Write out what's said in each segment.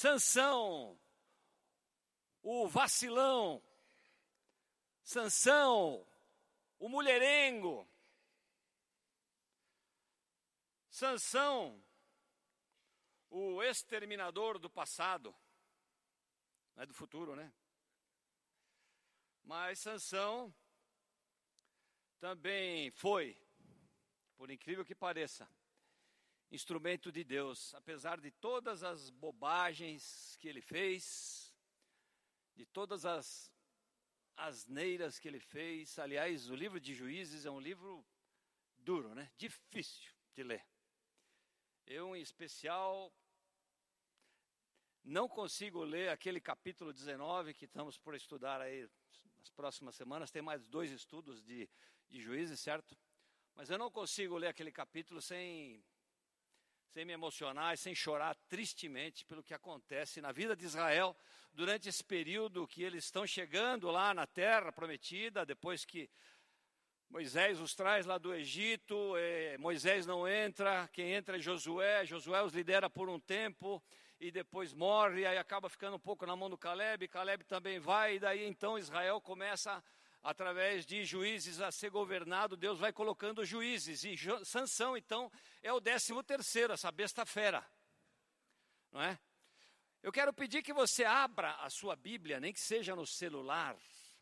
Sansão, o vacilão, Sansão, o mulherengo, Sansão, o exterminador do passado, não é do futuro, né? Mas Sansão também foi, por incrível que pareça, instrumento de Deus, apesar de todas as bobagens que ele fez, de todas as asneiras que ele fez. Aliás, o livro de Juízes é um livro duro, né? Difícil de ler. Eu, em especial, não consigo ler aquele capítulo 19 que estamos por estudar aí nas próximas semanas. Tem mais dois estudos de, de juízes, certo? Mas eu não consigo ler aquele capítulo sem sem me emocionar e sem chorar tristemente pelo que acontece na vida de Israel durante esse período que eles estão chegando lá na terra prometida, depois que Moisés os traz lá do Egito, eh, Moisés não entra, quem entra é Josué, Josué os lidera por um tempo e depois morre, aí acaba ficando um pouco na mão do Caleb, Caleb também vai, e daí então Israel começa através de juízes a ser governado, Deus vai colocando juízes. E Sansão, então, é o décimo terceiro, essa besta fera. Não é? Eu quero pedir que você abra a sua Bíblia, nem que seja no celular,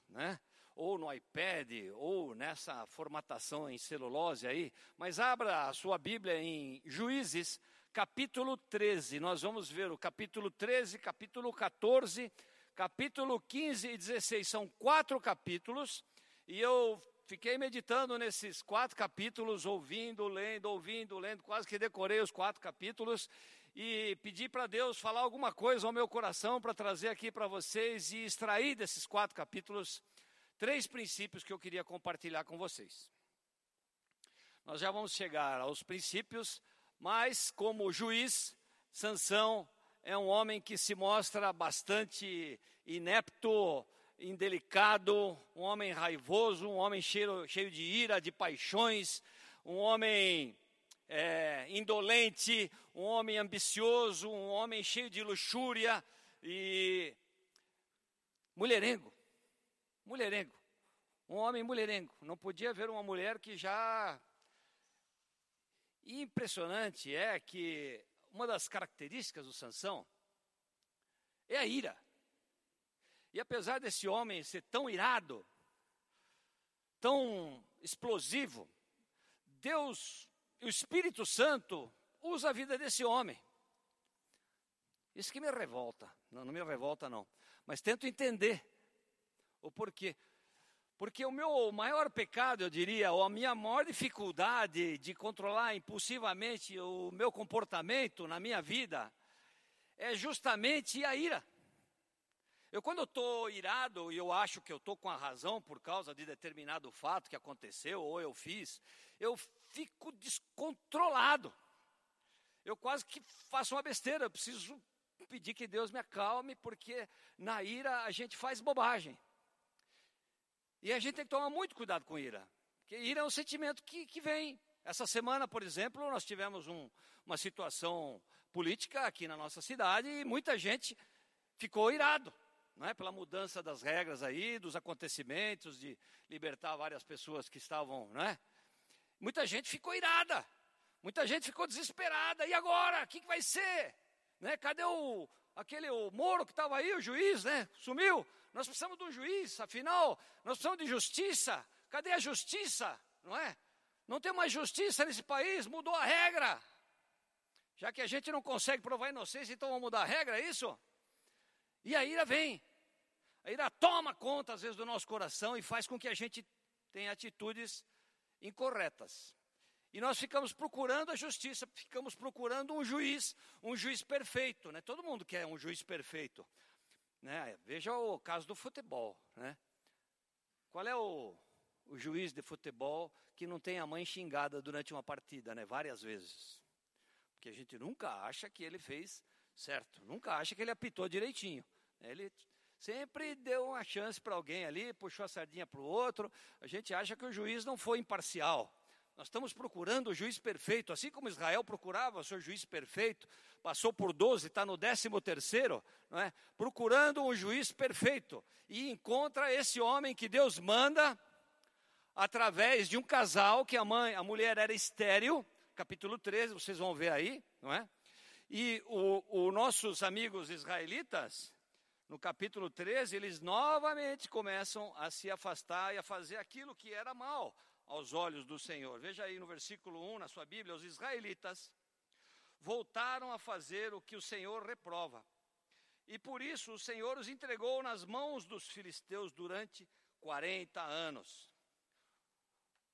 né? ou no iPad, ou nessa formatação em celulose aí, mas abra a sua Bíblia em Juízes, capítulo 13. Nós vamos ver o capítulo 13, capítulo 14 capítulo 15 e 16 são quatro capítulos, e eu fiquei meditando nesses quatro capítulos, ouvindo, lendo, ouvindo, lendo, quase que decorei os quatro capítulos, e pedi para Deus falar alguma coisa ao meu coração para trazer aqui para vocês e extrair desses quatro capítulos três princípios que eu queria compartilhar com vocês. Nós já vamos chegar aos princípios, mas como juiz, Sansão é um homem que se mostra bastante inepto, indelicado, um homem raivoso, um homem cheio, cheio de ira, de paixões, um homem é, indolente, um homem ambicioso, um homem cheio de luxúria e mulherengo. Mulherengo. Um homem mulherengo. Não podia haver uma mulher que já. E impressionante é que uma das características do Sansão é a ira. E apesar desse homem ser tão irado, tão explosivo, Deus, o Espírito Santo, usa a vida desse homem. Isso que me revolta. Não, não me revolta, não. Mas tento entender o porquê. Porque o meu maior pecado, eu diria, ou a minha maior dificuldade de controlar impulsivamente o meu comportamento na minha vida, é justamente a ira. Eu, quando estou irado e eu acho que eu estou com a razão por causa de determinado fato que aconteceu ou eu fiz, eu fico descontrolado. Eu quase que faço uma besteira, eu preciso pedir que Deus me acalme, porque na ira a gente faz bobagem. E a gente tem que tomar muito cuidado com ira. Porque ira é um sentimento que, que vem. Essa semana, por exemplo, nós tivemos um, uma situação política aqui na nossa cidade e muita gente ficou irado. Não é? Pela mudança das regras aí, dos acontecimentos, de libertar várias pessoas que estavam, não é? Muita gente ficou irada, muita gente ficou desesperada. E agora? O que, que vai ser? Né? Cadê o, aquele o Moro que estava aí, o juiz, né? Sumiu. Nós precisamos de um juiz, afinal, nós precisamos de justiça. Cadê a justiça? Não é? Não tem mais justiça nesse país, mudou a regra. Já que a gente não consegue provar inocência, então vamos mudar a regra, é isso? E a ira vem. A ira toma conta, às vezes, do nosso coração e faz com que a gente tenha atitudes incorretas. E nós ficamos procurando a justiça, ficamos procurando um juiz, um juiz perfeito. Né? Todo mundo quer um juiz perfeito. Né? Veja o caso do futebol. Né? Qual é o, o juiz de futebol que não tem a mãe xingada durante uma partida, né? várias vezes? Porque a gente nunca acha que ele fez certo, nunca acha que ele apitou direitinho. Ele sempre deu uma chance para alguém ali, puxou a sardinha para o outro. A gente acha que o juiz não foi imparcial. Nós estamos procurando o juiz perfeito, assim como Israel procurava o seu juiz perfeito, passou por 12, está no 13 terceiro, não é? procurando um juiz perfeito, e encontra esse homem que Deus manda através de um casal que a mãe, a mulher era estéril, capítulo 13, vocês vão ver aí, não é? E os nossos amigos israelitas, no capítulo 13, eles novamente começam a se afastar e a fazer aquilo que era mal aos olhos do Senhor. Veja aí no versículo 1 na sua Bíblia: os israelitas voltaram a fazer o que o Senhor reprova. E por isso o Senhor os entregou nas mãos dos filisteus durante 40 anos.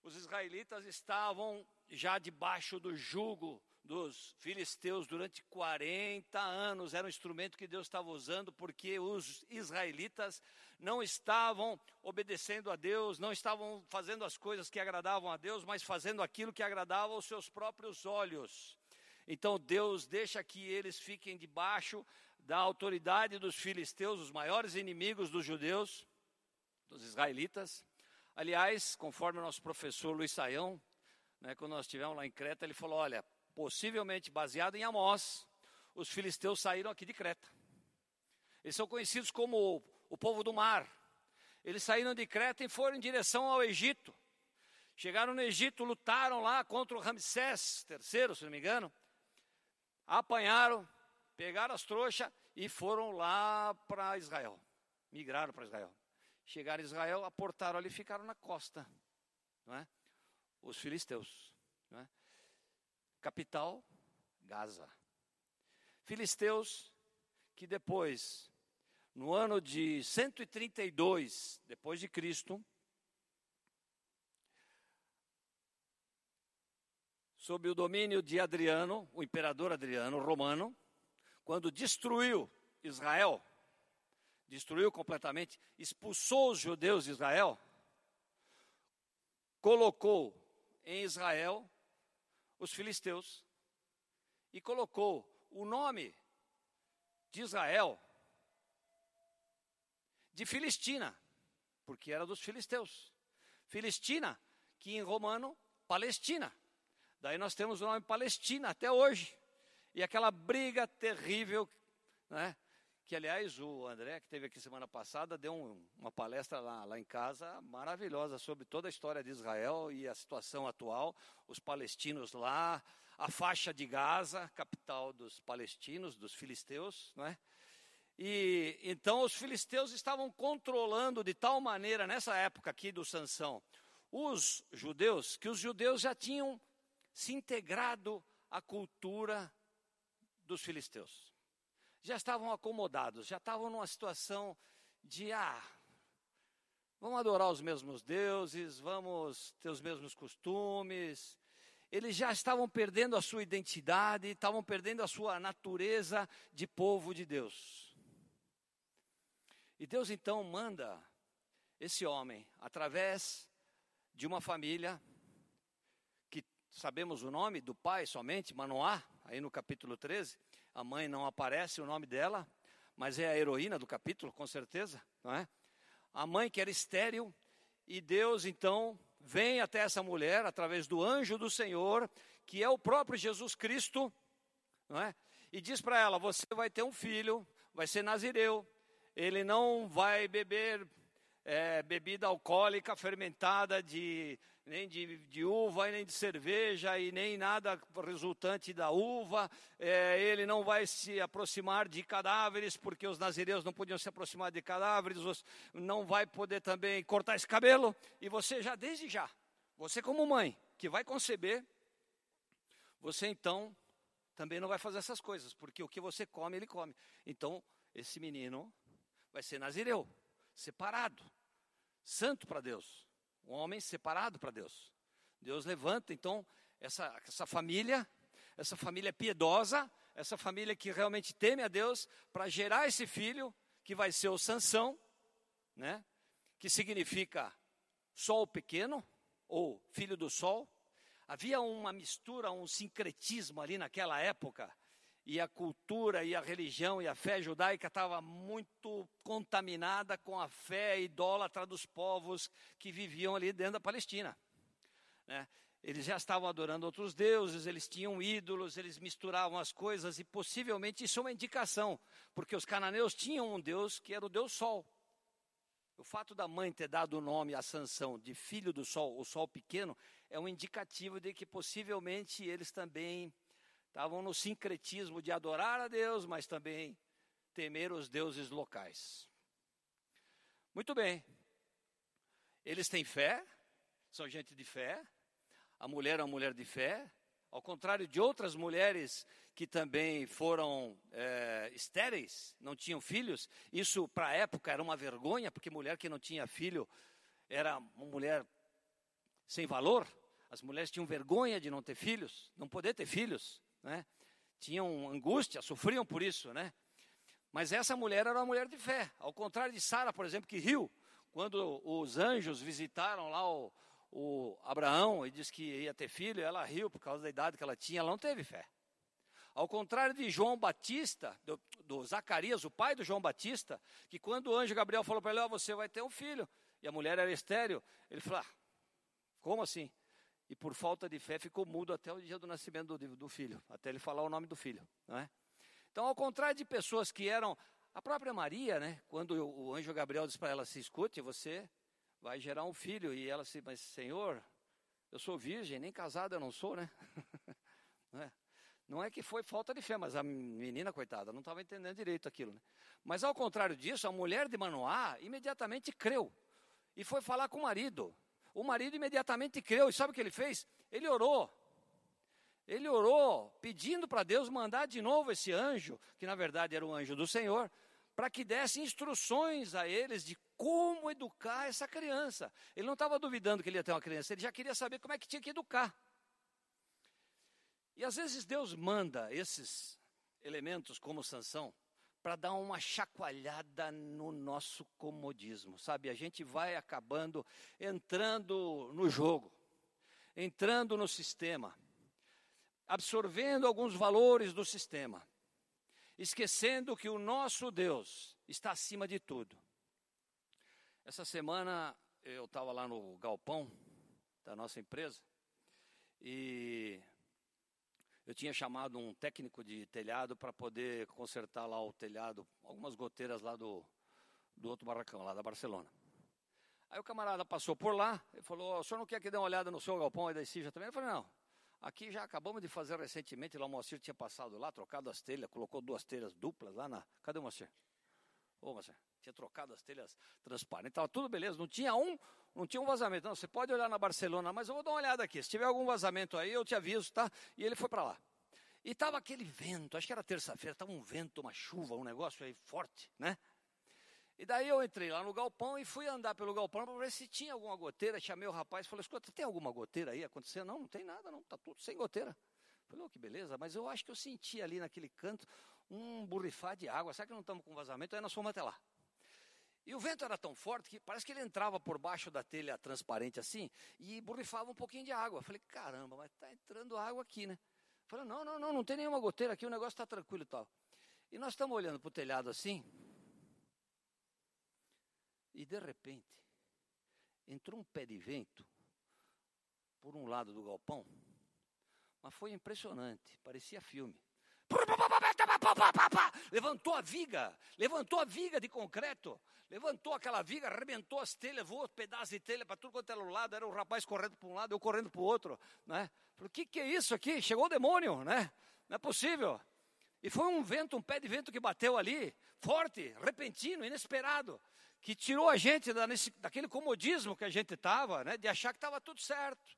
Os israelitas estavam já debaixo do jugo dos filisteus durante 40 anos. Era um instrumento que Deus estava usando porque os israelitas não estavam obedecendo a Deus, não estavam fazendo as coisas que agradavam a Deus, mas fazendo aquilo que agradava aos seus próprios olhos. Então Deus deixa que eles fiquem debaixo da autoridade dos filisteus, os maiores inimigos dos judeus, dos israelitas. Aliás, conforme o nosso professor Luiz Saião, né, quando nós estivemos lá em Creta, ele falou: olha, possivelmente baseado em Amós, os filisteus saíram aqui de Creta. Eles são conhecidos como o, o povo do mar. Eles saíram de Creta e foram em direção ao Egito. Chegaram no Egito, lutaram lá contra o Ramsés III, se não me engano. Apanharam, pegaram as trouxas e foram lá para Israel. Migraram para Israel. Chegaram em Israel, aportaram ali e ficaram na costa. Não é? Os filisteus. Não é? Capital, Gaza. Filisteus, que depois, no ano de 132 depois de Cristo, sob o domínio de Adriano, o imperador Adriano romano, quando destruiu Israel, destruiu completamente, expulsou os judeus de Israel, colocou em Israel os filisteus e colocou o nome de Israel de Filistina, porque era dos filisteus. Filistina, que em romano, Palestina. Daí nós temos o nome Palestina até hoje. E aquela briga terrível, né? Que aliás o André, que esteve aqui semana passada, deu um, uma palestra lá, lá em casa maravilhosa sobre toda a história de Israel e a situação atual, os palestinos lá, a faixa de Gaza, capital dos palestinos, dos filisteus, não é? E então os filisteus estavam controlando de tal maneira nessa época aqui do Sansão os judeus que os judeus já tinham se integrado à cultura dos filisteus já estavam acomodados, já estavam numa situação de, ah, vamos adorar os mesmos deuses, vamos ter os mesmos costumes. Eles já estavam perdendo a sua identidade, estavam perdendo a sua natureza de povo de Deus. E Deus então manda esse homem, através de uma família, que sabemos o nome do pai somente, Manoá, aí no capítulo 13, a mãe não aparece o nome dela, mas é a heroína do capítulo, com certeza, não é? A mãe que era estéril, e Deus então vem até essa mulher através do anjo do Senhor, que é o próprio Jesus Cristo, não é? E diz para ela: Você vai ter um filho, vai ser nazireu, ele não vai beber é, bebida alcoólica fermentada de nem de, de, uva, nem de cerveja, e nem nada resultante da uva. É, ele não vai se aproximar de cadáveres, porque os nazireus não podiam se aproximar de cadáveres, não vai poder também cortar esse cabelo. E você já, desde já, você como mãe, que vai conceber, você então também não vai fazer essas coisas, porque o que você come, ele come. Então, esse menino vai ser nazireu, separado, santo para Deus um homem separado para Deus. Deus levanta então essa, essa família, essa família piedosa, essa família que realmente teme a Deus, para gerar esse filho que vai ser o Sansão, né? Que significa sol pequeno ou filho do sol. Havia uma mistura, um sincretismo ali naquela época e a cultura e a religião e a fé judaica estava muito contaminada com a fé idólatra dos povos que viviam ali dentro da Palestina. Né? Eles já estavam adorando outros deuses, eles tinham ídolos, eles misturavam as coisas e possivelmente isso é uma indicação, porque os cananeus tinham um deus que era o deus Sol. O fato da mãe ter dado o nome a Sansão de filho do Sol, o Sol pequeno, é um indicativo de que possivelmente eles também estavam no sincretismo de adorar a Deus, mas também temer os deuses locais. Muito bem. Eles têm fé, são gente de fé, a mulher é uma mulher de fé, ao contrário de outras mulheres que também foram é, estéreis, não tinham filhos, isso para a época era uma vergonha, porque mulher que não tinha filho era uma mulher sem valor. As mulheres tinham vergonha de não ter filhos, não poder ter filhos, né? Tinham angústia, sofriam por isso, né? Mas essa mulher era uma mulher de fé, ao contrário de Sara, por exemplo, que riu quando os anjos visitaram lá o, o Abraão e disse que ia ter filho, ela riu por causa da idade que ela tinha, ela não teve fé. Ao contrário de João Batista, do, do Zacarias, o pai do João Batista, que quando o anjo Gabriel falou para ele, oh, você vai ter um filho, e a mulher era estéreo, ele falou, ah, como assim? E por falta de fé ficou mudo até o dia do nascimento do, do filho, até ele falar o nome do filho, não é? Então, ao contrário de pessoas que eram, a própria Maria, né, quando o, o anjo Gabriel disse para ela, se escute, você vai gerar um filho. E ela disse, mas Senhor, eu sou virgem, nem casada eu não sou, né? não, é? não é que foi falta de fé, mas a menina, coitada, não estava entendendo direito aquilo. Né? Mas ao contrário disso, a mulher de Manoá imediatamente creu e foi falar com o marido. O marido imediatamente creu, e sabe o que ele fez? Ele orou. Ele orou pedindo para Deus mandar de novo esse anjo, que na verdade era o anjo do Senhor, para que desse instruções a eles de como educar essa criança. Ele não estava duvidando que ele ia ter uma criança, ele já queria saber como é que tinha que educar. E às vezes Deus manda esses elementos como sanção para dar uma chacoalhada no nosso comodismo, sabe? A gente vai acabando entrando no jogo, entrando no sistema, absorvendo alguns valores do sistema esquecendo que o nosso Deus está acima de tudo. Essa semana eu estava lá no galpão da nossa empresa e eu tinha chamado um técnico de telhado para poder consertar lá o telhado, algumas goteiras lá do, do outro barracão, lá da Barcelona. Aí o camarada passou por lá e falou: O senhor não quer que dê uma olhada no seu galpão aí da Cija também? Eu falei: Não, Aqui já acabamos de fazer recentemente, lá o Moacir tinha passado lá, trocado as telhas, colocou duas telhas duplas lá na. Cadê o Moacir? Ô, Moacir, tinha trocado as telhas transparentes, estava tudo beleza, não tinha um, não tinha um vazamento. Não, você pode olhar na Barcelona, mas eu vou dar uma olhada aqui. Se tiver algum vazamento aí, eu te aviso, tá? E ele foi para lá. E estava aquele vento, acho que era terça-feira, estava um vento, uma chuva, um negócio aí forte, né? E daí eu entrei lá no galpão e fui andar pelo galpão para ver se tinha alguma goteira. Chamei o rapaz e falei, escuta, tem alguma goteira aí acontecendo? Não, não tem nada, não, está tudo sem goteira. Falei, oh, que beleza, mas eu acho que eu senti ali naquele canto um borrifar de água. Será que não estamos com vazamento? Aí nós fomos até lá. E o vento era tão forte que parece que ele entrava por baixo da telha transparente assim e borrifava um pouquinho de água. Falei, caramba, mas está entrando água aqui, né? Falei, não, não, não, não tem nenhuma goteira aqui, o negócio está tranquilo e tal. E nós estamos olhando para o telhado assim, e de repente, entrou um pé de vento por um lado do galpão, mas foi impressionante, parecia filme. Levantou a viga, levantou a viga de concreto, levantou aquela viga, arrebentou as telhas, voou pedaços de telha para tudo quanto era lado, era o rapaz correndo para um lado, eu correndo para o outro, né? O que, que é isso aqui? Chegou o demônio, né? Não é possível. E foi um vento, um pé de vento que bateu ali, forte, repentino, inesperado que tirou a gente da, nesse, daquele comodismo que a gente estava, né, de achar que estava tudo certo.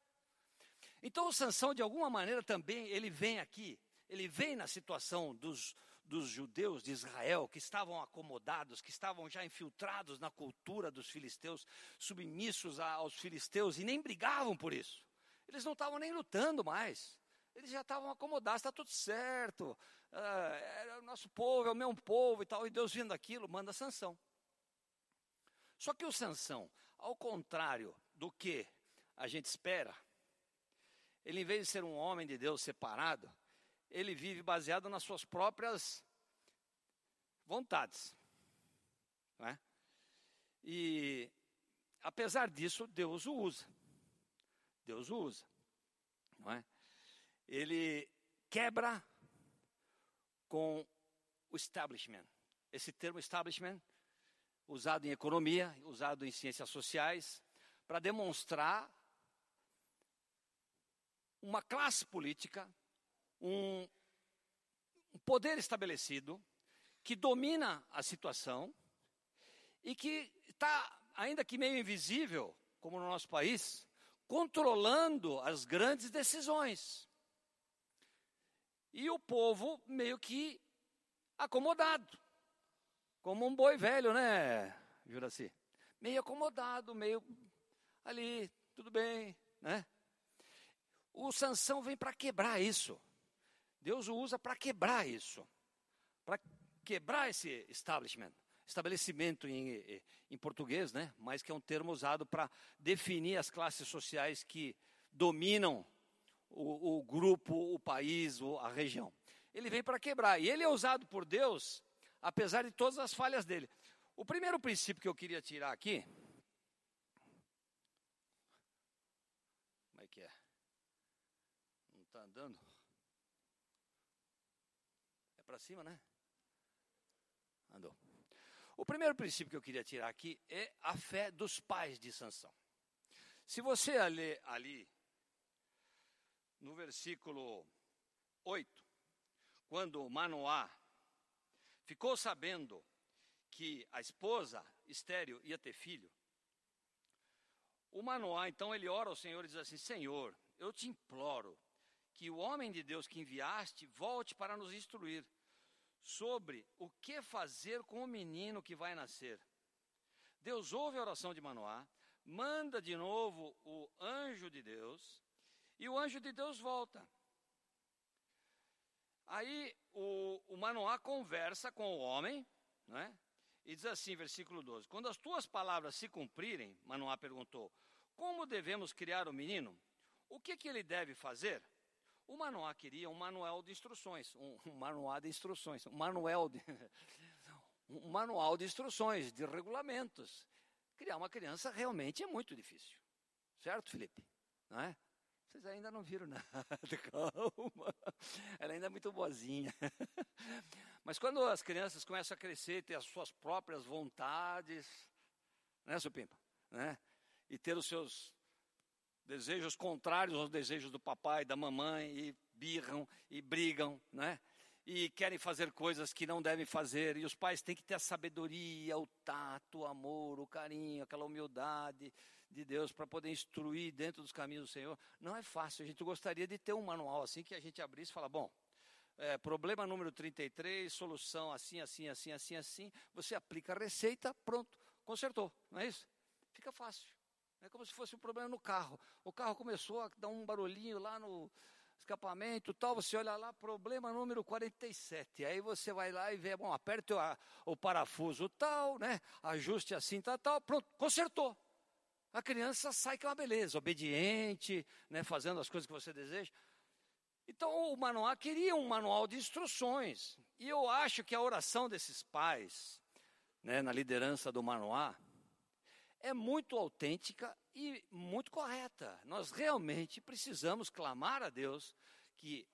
Então o Sansão, de alguma maneira, também, ele vem aqui, ele vem na situação dos, dos judeus de Israel, que estavam acomodados, que estavam já infiltrados na cultura dos filisteus, submissos aos filisteus, e nem brigavam por isso. Eles não estavam nem lutando mais. Eles já estavam acomodados, está tudo certo. Ah, é o nosso povo, é o mesmo povo e tal. E Deus vindo aquilo, manda sanção. Só que o Sansão, ao contrário do que a gente espera, ele em vez de ser um homem de Deus separado, ele vive baseado nas suas próprias vontades. Não é? E apesar disso, Deus o usa. Deus o usa. não é? Ele quebra com o establishment. Esse termo establishment, usado em economia, usado em ciências sociais, para demonstrar uma classe política, um, um poder estabelecido que domina a situação e que está, ainda que meio invisível, como no nosso país, controlando as grandes decisões. E o povo meio que acomodado, como um boi velho, né, Juraci? Meio acomodado, meio ali, tudo bem, né? O Sansão vem para quebrar isso. Deus o usa para quebrar isso. Para quebrar esse establishment. Estabelecimento em, em português, né? Mas que é um termo usado para definir as classes sociais que dominam o, o grupo, o país, a região. Ele vem para quebrar. E ele é usado por Deus, apesar de todas as falhas dele. O primeiro princípio que eu queria tirar aqui andando. É para cima, né? Andou. O primeiro princípio que eu queria tirar aqui é a fé dos pais de Sansão. Se você ler ali no versículo 8, quando Manoá ficou sabendo que a esposa estéreo ia ter filho, o Manoá então ele ora ao Senhor e diz assim: Senhor, eu te imploro, que o homem de Deus que enviaste volte para nos instruir sobre o que fazer com o menino que vai nascer. Deus ouve a oração de Manoá, manda de novo o anjo de Deus, e o anjo de Deus volta. Aí o, o Manoá conversa com o homem, né? E diz assim, versículo 12: Quando as tuas palavras se cumprirem, Manoá perguntou: Como devemos criar o menino? O que, que ele deve fazer? O Manoá queria um manual de instruções, um, um manual de instruções, um manual de, um manual de instruções, de regulamentos. Criar uma criança realmente é muito difícil. Certo, Felipe? Não é? Vocês ainda não viram nada, calma. Ela ainda é muito boazinha. Mas quando as crianças começam a crescer, ter as suas próprias vontades, né, Supimpa? Né? E ter os seus desejos contrários aos desejos do papai, da mamãe, e birram e brigam, né? E querem fazer coisas que não devem fazer, e os pais têm que ter a sabedoria, o tato, o amor, o carinho, aquela humildade de Deus para poder instruir dentro dos caminhos do Senhor. Não é fácil, a gente gostaria de ter um manual assim que a gente abrisse e fala, bom, é, problema número 33, solução assim, assim, assim, assim, assim, você aplica a receita, pronto, consertou, não é isso? Fica fácil. É como se fosse um problema no carro. O carro começou a dar um barulhinho lá no escapamento tal, você olha lá, problema número 47. Aí você vai lá e vê, bom, aperte o, o parafuso tal, né? Ajuste assim, tal, tal, pronto, consertou. A criança sai que é uma beleza, obediente, né, fazendo as coisas que você deseja. Então o manual queria um manual de instruções. E eu acho que a oração desses pais, né, na liderança do manual, é muito autêntica e muito correta. Nós realmente precisamos clamar a Deus que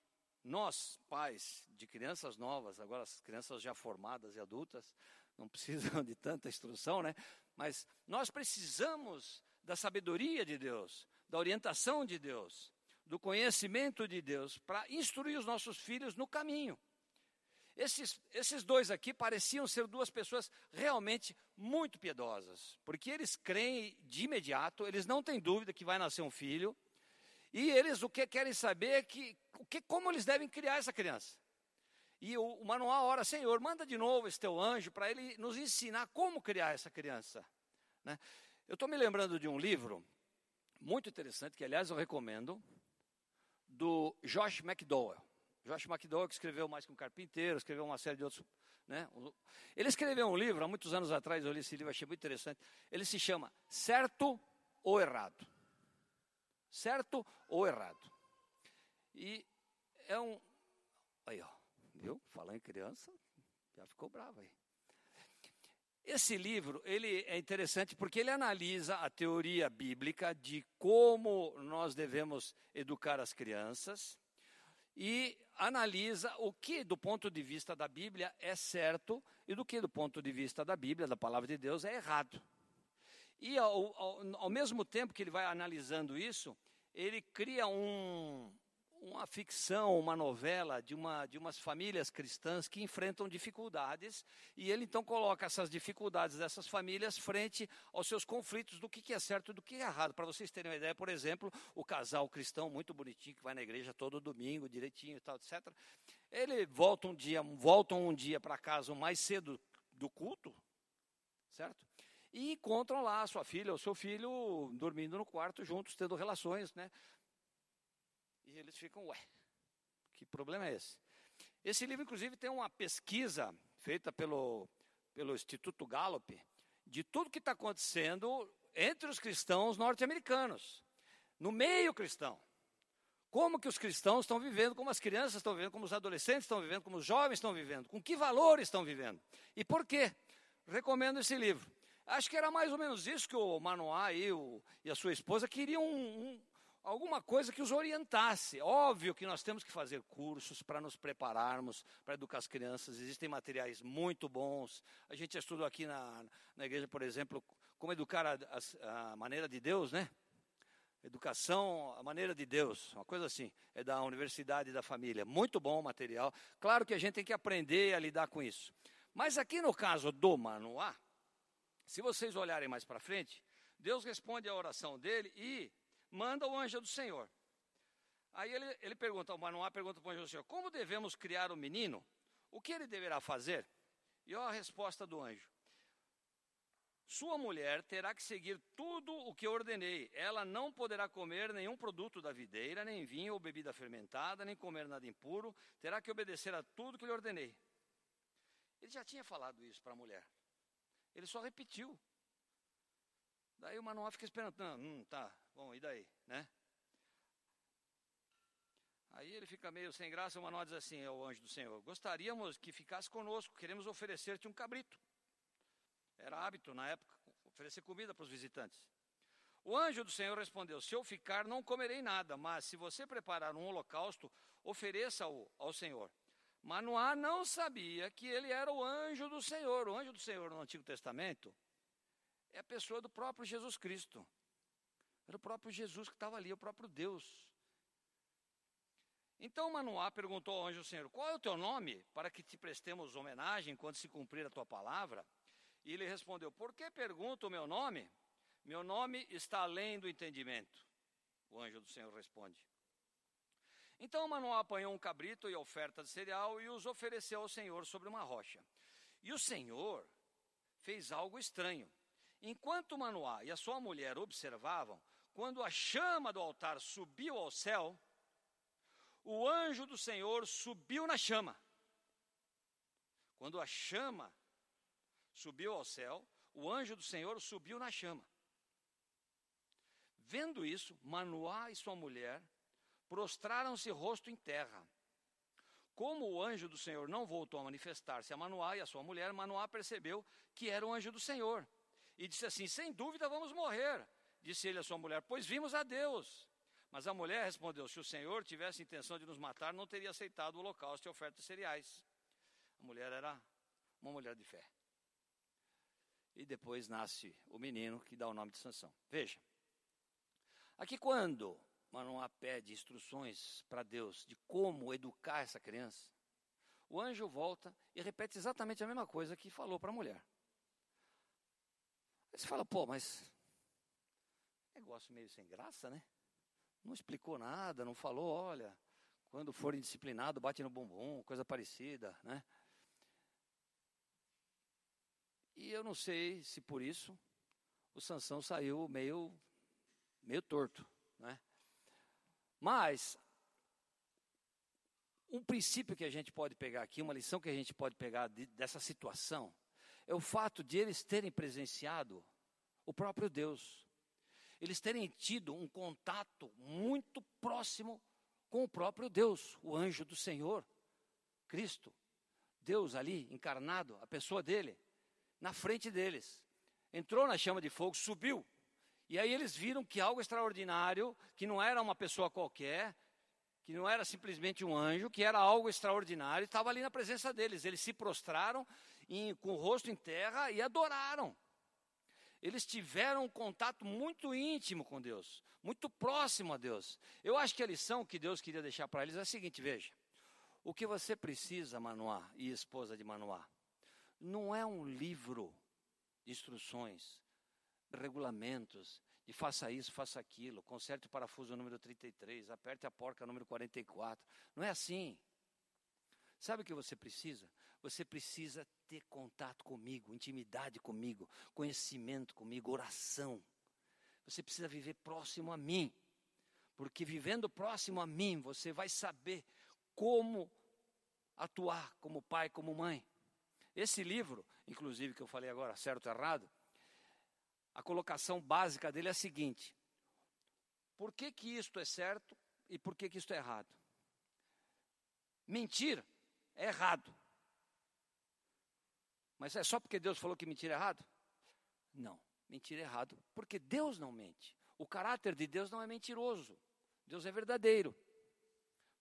nós, pais de crianças novas, agora as crianças já formadas e adultas, não precisam de tanta instrução, né? Mas nós precisamos da sabedoria de Deus, da orientação de Deus, do conhecimento de Deus para instruir os nossos filhos no caminho. Esses, esses dois aqui pareciam ser duas pessoas realmente muito piedosas, porque eles creem de imediato, eles não têm dúvida que vai nascer um filho, e eles o que querem saber é que, o que, como eles devem criar essa criança. E o, o manual ora, Senhor, manda de novo esse teu anjo para ele nos ensinar como criar essa criança. Né? Eu estou me lembrando de um livro muito interessante, que aliás eu recomendo, do Josh McDowell. Josh McDowell, que escreveu mais que um carpinteiro, escreveu uma série de outros. Né? Ele escreveu um livro, há muitos anos atrás, eu li esse livro, achei muito interessante. Ele se chama Certo ou Errado. Certo ou Errado. E é um. Aí, ó, viu? Falando em criança, já ficou bravo aí. Esse livro ele é interessante porque ele analisa a teoria bíblica de como nós devemos educar as crianças e analisa o que, do ponto de vista da Bíblia, é certo e do que, do ponto de vista da Bíblia, da palavra de Deus, é errado. E ao, ao, ao mesmo tempo que ele vai analisando isso, ele cria um, uma ficção, uma novela de, uma, de umas famílias cristãs que enfrentam dificuldades, e ele então coloca essas dificuldades dessas famílias frente aos seus conflitos do que, que é certo e do que é errado. Para vocês terem uma ideia, por exemplo, o casal cristão muito bonitinho que vai na igreja todo domingo, direitinho e tal, etc. Ele volta um dia, voltam um dia para casa mais cedo do culto, certo? E encontram lá a sua filha ou seu filho dormindo no quarto juntos, tendo relações, né? E eles ficam, ué, que problema é esse? Esse livro, inclusive, tem uma pesquisa feita pelo, pelo Instituto Gallup de tudo que está acontecendo entre os cristãos norte-americanos, no meio cristão. Como que os cristãos estão vivendo, como as crianças estão vivendo, como os adolescentes estão vivendo, como os jovens estão vivendo, com que valores estão vivendo. E por quê? Recomendo esse livro. Acho que era mais ou menos isso que o Manoá e, o, e a sua esposa queriam um, alguma coisa que os orientasse. Óbvio que nós temos que fazer cursos para nos prepararmos para educar as crianças. Existem materiais muito bons. A gente estudou aqui na, na igreja, por exemplo, como educar a, a, a maneira de Deus, né? Educação, a maneira de Deus, uma coisa assim, é da Universidade da Família. Muito bom o material. Claro que a gente tem que aprender a lidar com isso. Mas aqui no caso do Manoá, se vocês olharem mais para frente, Deus responde a oração dele e manda o anjo do Senhor. Aí ele, ele pergunta, o Manoá pergunta para o anjo do Senhor, como devemos criar o menino? O que ele deverá fazer? E olha a resposta do anjo. Sua mulher terá que seguir tudo o que ordenei. Ela não poderá comer nenhum produto da videira, nem vinho ou bebida fermentada, nem comer nada impuro. Terá que obedecer a tudo que lhe ordenei. Ele já tinha falado isso para a mulher. Ele só repetiu. Daí o Manoá fica esperando. Hum, tá, bom, e daí, né? Aí ele fica meio sem graça, o Manoá diz assim ao anjo do Senhor: Gostaríamos que ficasse conosco, queremos oferecer-te um cabrito. Era hábito na época, oferecer comida para os visitantes. O anjo do Senhor respondeu: Se eu ficar, não comerei nada, mas se você preparar um holocausto, ofereça-o ao Senhor. Manoá não sabia que ele era o anjo do Senhor. O anjo do Senhor no Antigo Testamento é a pessoa do próprio Jesus Cristo. Era o próprio Jesus que estava ali, o próprio Deus. Então Manoá perguntou ao anjo do Senhor: Qual é o teu nome, para que te prestemos homenagem quando se cumprir a tua palavra? E ele respondeu: Por que pergunta o meu nome? Meu nome está além do entendimento. O anjo do Senhor responde. Então Manoá apanhou um cabrito e oferta de cereal e os ofereceu ao Senhor sobre uma rocha. E o Senhor fez algo estranho. Enquanto Manoá e a sua mulher observavam, quando a chama do altar subiu ao céu, o anjo do Senhor subiu na chama. Quando a chama subiu ao céu, o anjo do Senhor subiu na chama. Vendo isso, Manoá e sua mulher prostraram-se rosto em terra. Como o anjo do Senhor não voltou a manifestar-se a Manoá e a sua mulher, Manoá percebeu que era o anjo do Senhor e disse assim: Sem dúvida vamos morrer. Disse ele à sua mulher: Pois vimos a Deus. Mas a mulher respondeu: Se o Senhor tivesse intenção de nos matar, não teria aceitado o holocausto e oferta de cereais. A mulher era uma mulher de fé. E depois nasce o menino que dá o nome de Sansão. Veja. Aqui quando Manoá pede instruções para Deus de como educar essa criança, o anjo volta e repete exatamente a mesma coisa que falou para a mulher. Você fala, pô, mas negócio meio sem graça, né? Não explicou nada, não falou, olha, quando for indisciplinado, bate no bumbum, coisa parecida, né? E eu não sei se por isso o Sansão saiu meio meio torto, né? Mas um princípio que a gente pode pegar aqui, uma lição que a gente pode pegar de, dessa situação, é o fato de eles terem presenciado o próprio Deus. Eles terem tido um contato muito próximo com o próprio Deus, o anjo do Senhor, Cristo. Deus ali encarnado, a pessoa dele. na frente deles. Entrou na chama de fogo, subiu. E aí eles viram que algo extraordinário, que não era uma pessoa qualquer, que não era simplesmente um anjo, que era algo extraordinário, estava ali na presença deles. Eles se prostraram em, com o rosto em terra e adoraram. Eles tiveram um contato muito íntimo com Deus, muito próximo a Deus. Eu acho que a lição que Deus queria deixar para eles é a seguinte: veja, o que você precisa, Manoá e esposa de Manoá, não é um livro de instruções, regulamentos, de faça isso, faça aquilo, conserte o parafuso número 33, aperte a porca número 44. Não é assim. Sabe o que você precisa? Você precisa ter contato comigo, intimidade comigo, conhecimento comigo, oração. Você precisa viver próximo a mim. Porque vivendo próximo a mim, você vai saber como atuar como pai, como mãe. Esse livro, inclusive, que eu falei agora, certo ou errado, a colocação básica dele é a seguinte: por que, que isto é certo e por que, que isto é errado? Mentir é errado. Mas é só porque Deus falou que mentir é errado? Não, mentir é errado porque Deus não mente. O caráter de Deus não é mentiroso. Deus é verdadeiro.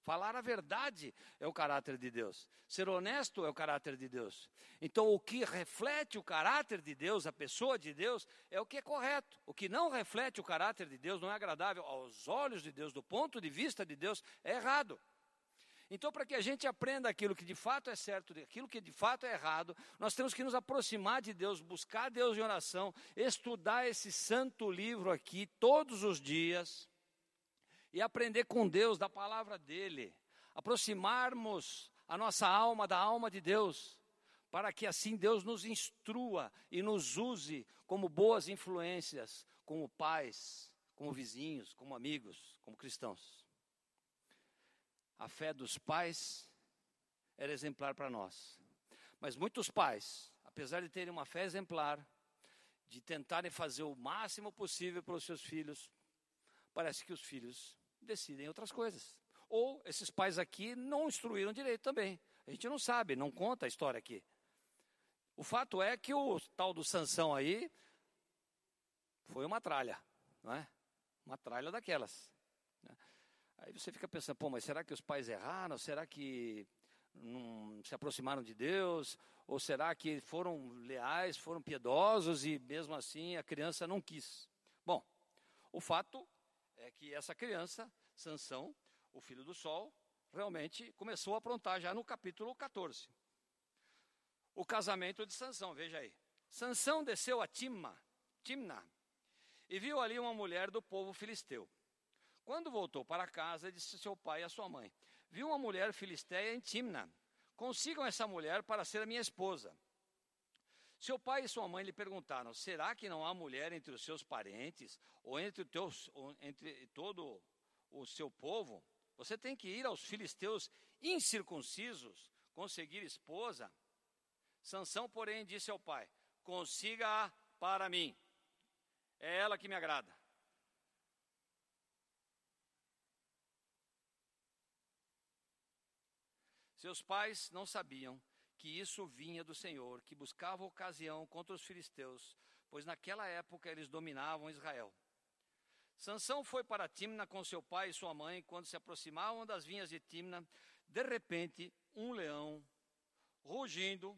Falar a verdade é o caráter de Deus. Ser honesto é o caráter de Deus. Então, o que reflete o caráter de Deus, a pessoa de Deus, é o que é correto. O que não reflete o caráter de Deus, não é agradável aos olhos de Deus, do ponto de vista de Deus, é errado. Então, para que a gente aprenda aquilo que de fato é certo, aquilo que de fato é errado, nós temos que nos aproximar de Deus, buscar Deus em oração, estudar esse santo livro aqui todos os dias e aprender com Deus da palavra dele, aproximarmos a nossa alma da alma de Deus, para que assim Deus nos instrua e nos use como boas influências, como pais, como vizinhos, como amigos, como cristãos. A fé dos pais era exemplar para nós. Mas muitos pais, apesar de terem uma fé exemplar, de tentarem fazer o máximo possível para os seus filhos, parece que os filhos decidem outras coisas. Ou esses pais aqui não instruíram direito também. A gente não sabe, não conta a história aqui. O fato é que o tal do Sansão aí foi uma tralha, não é? Uma tralha daquelas. Aí você fica pensando, pô, mas será que os pais erraram? Será que não se aproximaram de Deus? Ou será que foram leais, foram piedosos e mesmo assim a criança não quis? Bom, o fato é que essa criança, Sansão, o filho do sol, realmente começou a aprontar já no capítulo 14. O casamento de Sansão, veja aí. Sansão desceu a Timna, Timna e viu ali uma mulher do povo filisteu. Quando voltou para casa, disse seu pai a sua mãe: Viu uma mulher filisteia em Timna. Consigam essa mulher para ser a minha esposa. Seu pai e sua mãe lhe perguntaram: Será que não há mulher entre os seus parentes ou entre, teus, ou entre todo o seu povo? Você tem que ir aos filisteus incircuncisos conseguir esposa? Sansão, porém, disse ao pai: Consiga-a para mim. É ela que me agrada. Seus pais não sabiam que isso vinha do Senhor, que buscava ocasião contra os filisteus, pois naquela época eles dominavam Israel. Sansão foi para Timna com seu pai e sua mãe, quando se aproximavam das vinhas de Timna, de repente, um leão, rugindo,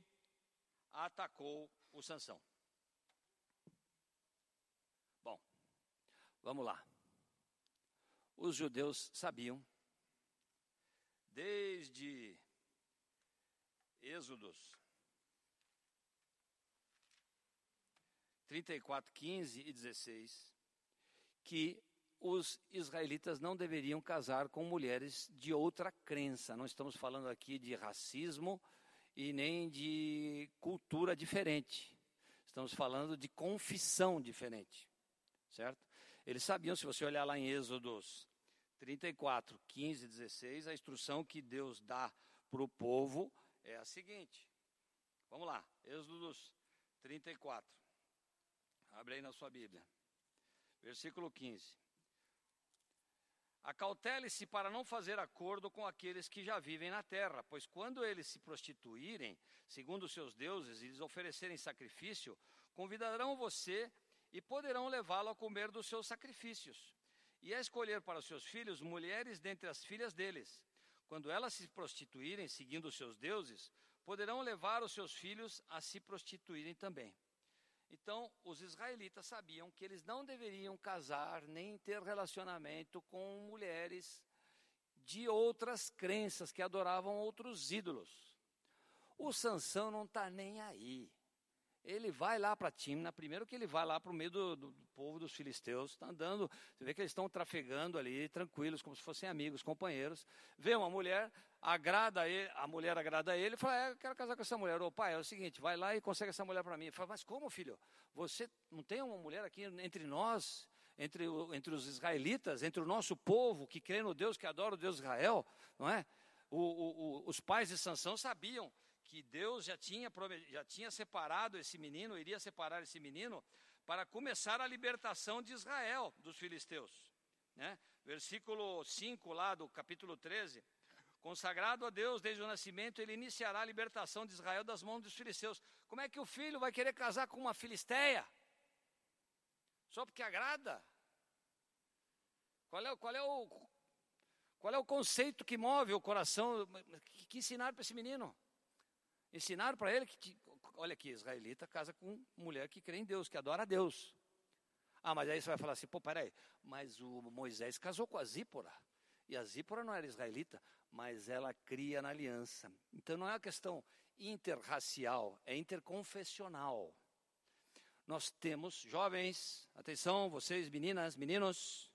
atacou o Sansão. Bom, vamos lá. Os judeus sabiam, desde Êxodos 34, 15 e 16, que os israelitas não deveriam casar com mulheres de outra crença. Não estamos falando aqui de racismo e nem de cultura diferente. Estamos falando de confissão diferente, certo? Eles sabiam, se você olhar lá em Êxodos 34, 15 e 16, a instrução que Deus dá para o povo é a seguinte. Vamos lá, Êxodo 34. Abre aí na sua Bíblia. Versículo 15. Acautele-se para não fazer acordo com aqueles que já vivem na terra, pois quando eles se prostituírem, segundo os seus deuses, e lhes oferecerem sacrifício, convidarão você e poderão levá-lo a comer dos seus sacrifícios, e a escolher para os seus filhos mulheres dentre as filhas deles. Quando elas se prostituírem, seguindo os seus deuses, poderão levar os seus filhos a se prostituírem também. Então, os israelitas sabiam que eles não deveriam casar nem ter relacionamento com mulheres de outras crenças que adoravam outros ídolos. O Sansão não está nem aí. Ele vai lá para Timna, primeiro que ele vai lá para o meio do, do, do, povo dos filisteus, está andando, você vê que eles estão trafegando ali, tranquilos, como se fossem amigos, companheiros. Vê uma mulher, agrada ele, a mulher agrada ele, fala, é, eu quero casar com essa mulher. Ô pai, é o seguinte, vai lá e consegue essa mulher para mim. Ele fala, mas como, filho? Você não tem uma mulher aqui entre nós, entre, entre os israelitas, entre o nosso povo que crê no Deus, que adora o Deus de Israel, não é? O, o, os pais de Sansão sabiam que Deus já tinha, já tinha separado esse menino, iria separar esse menino, para começar a libertação de Israel dos filisteus. Né? Versículo 5 lá do capítulo 13. Consagrado a Deus desde o nascimento, ele iniciará a libertação de Israel das mãos dos filisteus. Como é que o filho vai querer casar com uma filisteia? Só porque agrada? Qual é, qual é, o, qual é o conceito que move o coração? Que, que ensinaram para esse menino? Ensinaram para ele que, olha aqui, israelita casa com mulher que crê em Deus, que adora a Deus. Ah, mas aí você vai falar assim, pô, peraí, mas o Moisés casou com a Zípora. E a Zípora não era israelita, mas ela cria na aliança. Então não é uma questão interracial, é interconfessional. Nós temos jovens, atenção, vocês meninas, meninos,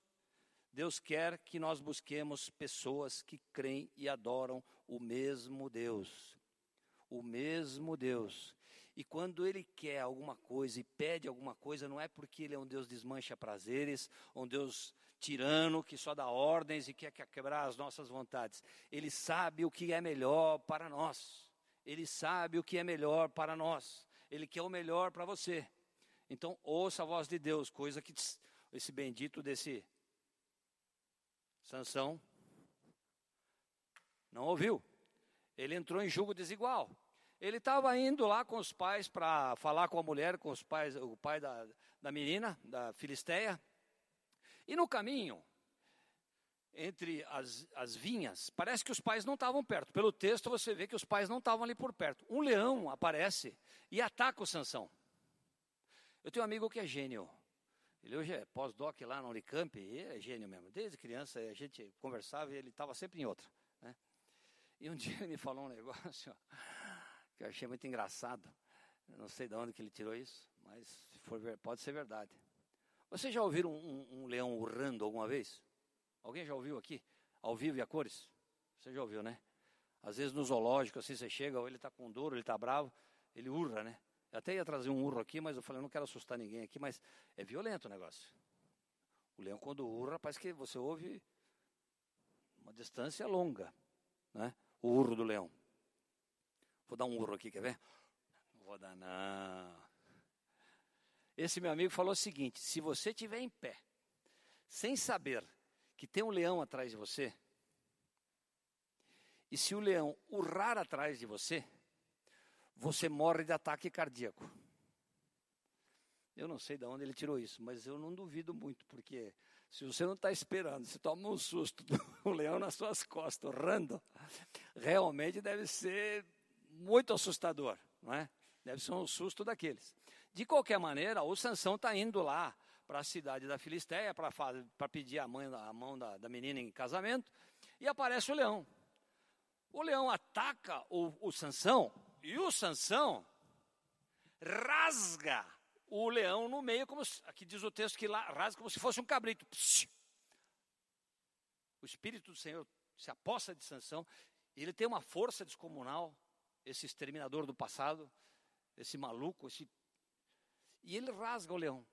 Deus quer que nós busquemos pessoas que creem e adoram o mesmo Deus. O mesmo Deus. E quando ele quer alguma coisa e pede alguma coisa, não é porque ele é um Deus desmancha prazeres, um Deus tirano que só dá ordens e quer quebrar as nossas vontades. Ele sabe o que é melhor para nós. Ele sabe o que é melhor para nós. Ele quer o melhor para você. Então, ouça a voz de Deus, coisa que esse bendito desse Sansão não ouviu. Ele entrou em julgo desigual. Ele estava indo lá com os pais para falar com a mulher, com os pais, o pai da, da menina, da Filisteia. E no caminho, entre as, as vinhas, parece que os pais não estavam perto. Pelo texto você vê que os pais não estavam ali por perto. Um leão aparece e ataca o Sansão. Eu tenho um amigo que é gênio. Ele hoje é pós-doc lá no Unicamp, e é gênio mesmo. Desde criança a gente conversava e ele estava sempre em outra. Né? E um dia ele me falou um negócio que eu achei muito engraçado. Eu não sei de onde que ele tirou isso, mas for, pode ser verdade. Vocês já ouviram um, um, um, leão urrando alguma vez? Alguém já ouviu aqui? Ao vivo e a cores? Você já ouviu, né? Às vezes no zoológico, assim, você chega, ou ele está com dor, ele está bravo, ele urra, né? Eu até ia trazer um urro aqui, mas eu falei, eu não quero assustar ninguém aqui, mas é violento o negócio. O leão, quando urra, parece que você ouve uma distância longa, né? O urro do leão. Vou dar um urro aqui, quer ver? Não vou dar, não. Esse meu amigo falou o seguinte: se você estiver em pé, sem saber que tem um leão atrás de você, e se o leão urrar atrás de você, você morre de ataque cardíaco. Eu não sei de onde ele tirou isso, mas eu não duvido muito, porque se você não está esperando, se toma um susto do leão nas suas costas, urrando, realmente deve ser muito assustador, não é? Deve ser um susto daqueles. De qualquer maneira, o Sansão está indo lá para a cidade da Filisteia para pedir a, mãe, a mão da, da, menina em casamento e aparece o leão. O leão ataca o, o Sansão e o Sansão rasga o leão no meio, como aqui diz o texto que lá, rasga como se fosse um cabrito. O Espírito do Senhor se aposta de Sansão, e ele tem uma força descomunal, esse exterminador do passado, esse maluco, esse. E ele rasga o leão.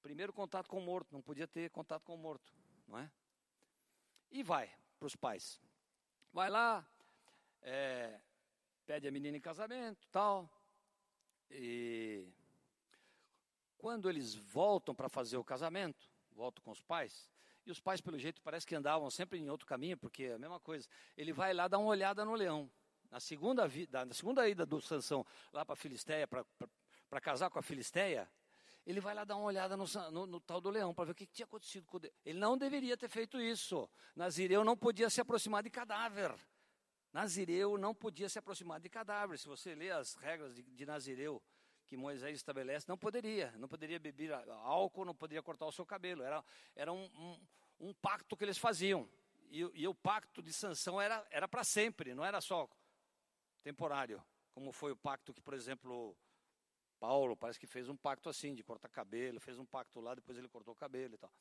Primeiro contato com o morto, não podia ter contato com o morto, não é? E vai para os pais. Vai lá, é, pede a menina em casamento, tal. E quando eles voltam para fazer o casamento, voltam com os pais, E os pais, pelo jeito, parece que andavam sempre em outro caminho, porque é a mesma coisa. Ele vai lá dar uma olhada no leão. Na segunda, vida, na segunda ida do Sansão lá para a Filisteia, para casar com a Filisteia, ele vai lá dar uma olhada no, no, no tal do leão para ver o que, que tinha acontecido com ele. Ele não deveria ter feito isso. Nazireu não podia se aproximar de cadáver. Nazireu não podia se aproximar de cadáver. Se você lê as regras de, de Nazireu que Moisés estabelece, não poderia. Não poderia beber álcool, não poderia cortar o seu cabelo. Era, era um, um, um pacto que eles faziam. E, e o pacto de sanção era para sempre, não era só temporário. Como foi o pacto que, por exemplo, Paulo parece que fez um pacto assim, de cortar cabelo, fez um pacto lá, depois ele cortou o cabelo e tal.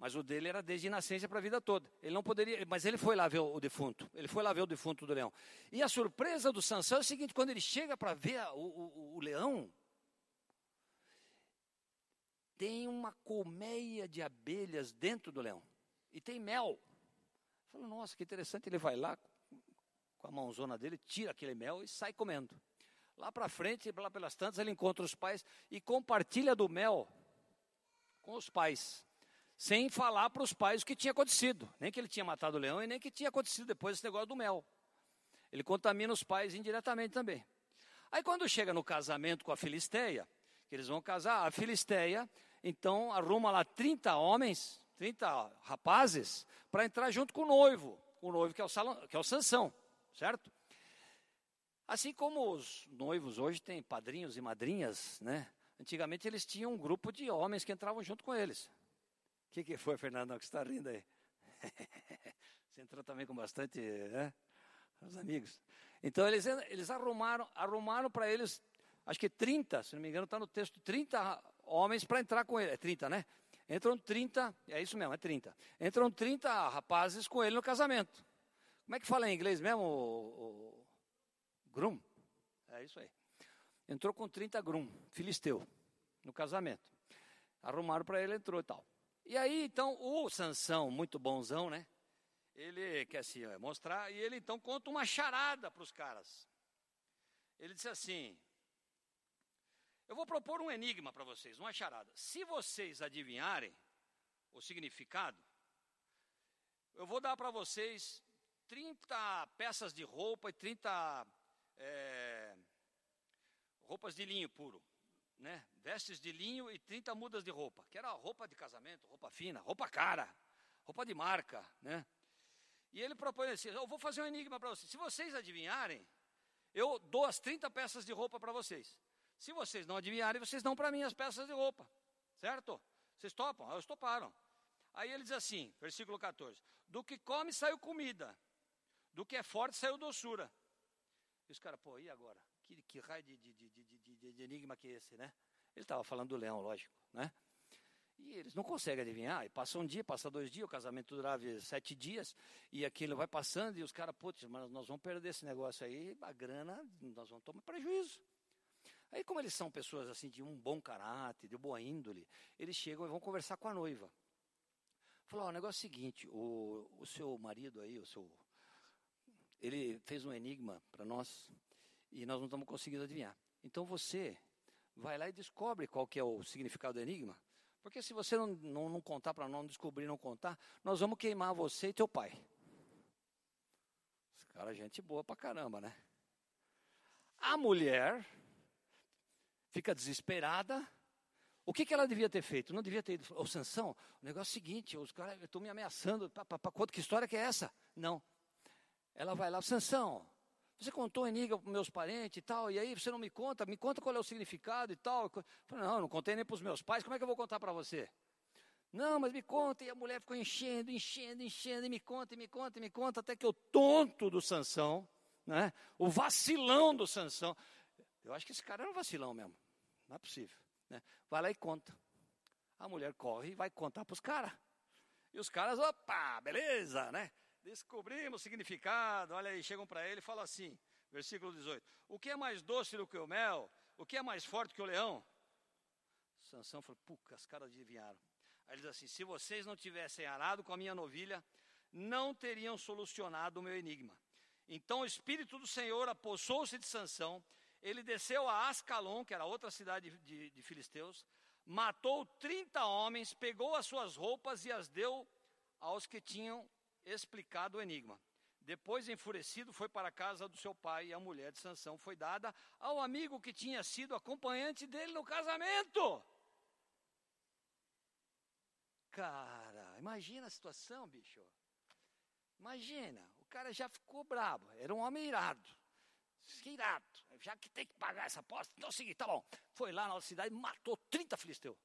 Mas o dele era desde nascença para a vida toda. Ele não poderia, mas ele foi lá ver o, defunto. Ele foi lá ver o defunto do leão. E a surpresa do Sansão é o seguinte: quando ele chega para ver o, o, o leão, tem uma colmeia de abelhas dentro do leão. E tem mel. Fala, nossa, que interessante. Ele vai lá com a mãozona dele, tira aquele mel e sai comendo. Lá para frente, lá pelas tantas, ele encontra os pais e compartilha do mel com os pais sem falar para os pais o que tinha acontecido. Nem que ele tinha matado o leão e nem que tinha acontecido depois esse negócio do mel. Ele contamina os pais indiretamente também. Aí quando chega no casamento com a Filisteia, que eles vão casar, a Filisteia, então arruma lá 30 homens, 30 rapazes, para entrar junto com o noivo, o noivo que é o, Salão, que é o Sansão, certo? Assim como os noivos hoje têm padrinhos e madrinhas, né? Antigamente eles tinham um grupo de homens que entravam junto com eles. O que, que foi, Fernando, que está rindo aí? Você entrou também com bastante, né? Os amigos. Então eles, eles arrumaram, arrumaram para eles, acho que 30, se não me engano, está no texto, 30 homens para entrar com ele. É 30, né? Entram 30, é isso mesmo, é 30. Entram 30 rapazes com ele no casamento. Como é que fala em inglês mesmo? O, o, grum? É isso aí. Entrou com 30 grum, filisteu, no casamento. Arrumaram para ele, entrou e tal. E aí, então, o Sansão, muito bonzão, né? Ele quer assim, mostrar, e ele então conta uma charada para os caras. Ele disse assim: Eu vou propor um enigma para vocês, uma charada. Se vocês adivinharem o significado, eu vou dar para vocês 30 peças de roupa e 30 é, roupas de linho puro né, vestes de linho e 30 mudas de roupa, que era roupa de casamento, roupa fina, roupa cara, roupa de marca, né? E ele propõe assim: eu vou fazer um enigma para vocês. Se vocês adivinharem, eu dou as 30 peças de roupa para vocês. Se vocês não adivinharem, vocês dão para mim as peças de roupa, certo? Vocês topam? Eles toparam. Aí ele diz assim, versículo 14: Do que come saiu comida, do que é forte saiu doçura. E os caras, pô, e agora? que, que raio de, de, de, de, enigma que esse, né? Ele estava falando do leão, lógico, né? E eles não conseguem adivinhar. E passa um dia, passa dois dias, o casamento durava sete dias, e aquilo vai passando, e os caras, putz, mas nós vamos perder esse negócio aí, a grana, nós vamos tomar prejuízo. Aí, como eles são pessoas assim de um bom caráter, de boa índole, eles chegam e vão conversar com a noiva. Falou, o negócio é o seguinte, o, o seu marido aí, o seu. Ele fez um enigma para nós e nós não estamos conseguindo adivinhar. Então você vai lá e descobre qual que é o significado do enigma. Porque se você não, não, não contar para nós, não descobrir, não contar, nós vamos queimar você e teu pai. Esse cara é gente boa pra caramba, né? A mulher fica desesperada. O que, que ela devia ter feito? Não devia ter ido. Ô, Sansão, o negócio é o seguinte, os caras estão me ameaçando. Pra, pra, pra, que história que é essa? Não. Ela vai lá, Sansão, você contou enigma para meus parentes e tal, e aí você não me conta, me conta qual é o significado e tal. Eu falei, não, não contei nem para os meus pais, como é que eu vou contar para você? Não, mas me conta, e a mulher ficou enchendo, enchendo, enchendo, e me conta, e me conta, e me conta, até que o tonto do Sansão, né, o vacilão do Sansão, eu acho que esse cara era um vacilão mesmo, não é possível. Né, vai lá e conta. A mulher corre e vai contar para os caras. E os caras, opa, beleza, né? Descobrimos o significado. Olha aí, chegam para ele e falam assim, versículo 18: O que é mais doce do que o mel? O que é mais forte que o leão? Sansão falou: Puca, as caras adivinharam. Aí ele diz assim: Se vocês não tivessem arado com a minha novilha, não teriam solucionado o meu enigma. Então o Espírito do Senhor apossou-se de Sansão, ele desceu a Ascalon, que era outra cidade de, de, de filisteus, matou 30 homens, pegou as suas roupas e as deu aos que tinham explicado o enigma. Depois, enfurecido, foi para a casa do seu pai e a mulher de Sansão foi dada ao amigo que tinha sido acompanhante dele no casamento. Cara, imagina a situação, bicho. Imagina, o cara já ficou bravo, era um homem irado. Irado, já que tem que pagar essa aposta, então é o seguinte, tá bom. Foi lá na cidade, matou 30 filisteus.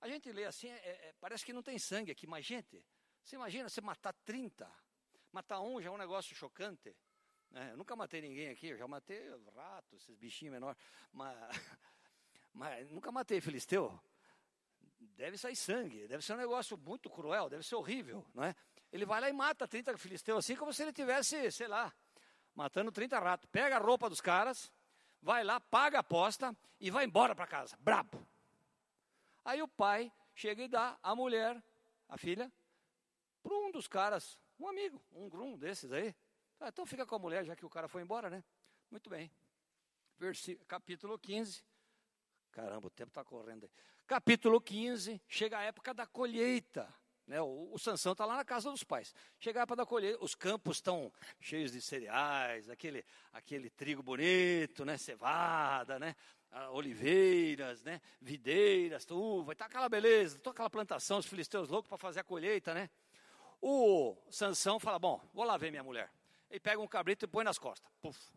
A gente lê assim, é, é, parece que não tem sangue aqui, mas gente, você imagina você matar 30, matar um já é um negócio chocante. Né? Eu nunca matei ninguém aqui, eu já matei rato, esses bichinhos menores, mas, mas nunca matei filisteu. Deve sair sangue, deve ser um negócio muito cruel, deve ser horrível, não é? Ele vai lá e mata 30 filisteus assim como se ele tivesse, sei lá, matando 30 ratos. Pega a roupa dos caras, vai lá, paga a aposta e vai embora para casa, brabo. Aí o pai chega e dá a mulher, a filha, para um dos caras, um amigo, um grum desses aí. Ah, então fica com a mulher, já que o cara foi embora, né? Muito bem. Versículo, capítulo 15. Caramba, o tempo está correndo aí. Capítulo 15, chega a época da colheita. Né, o, o Sansão está lá na casa dos pais. Chegar para dar colheita, os campos estão cheios de cereais, aquele, aquele trigo bonito, né, cevada, né, oliveiras, né, videiras, uva, está aquela beleza, toda aquela plantação, os filisteus loucos para fazer a colheita, né. O Sansão fala, bom, vou lá ver minha mulher. Ele pega um cabrito e põe nas costas, puf,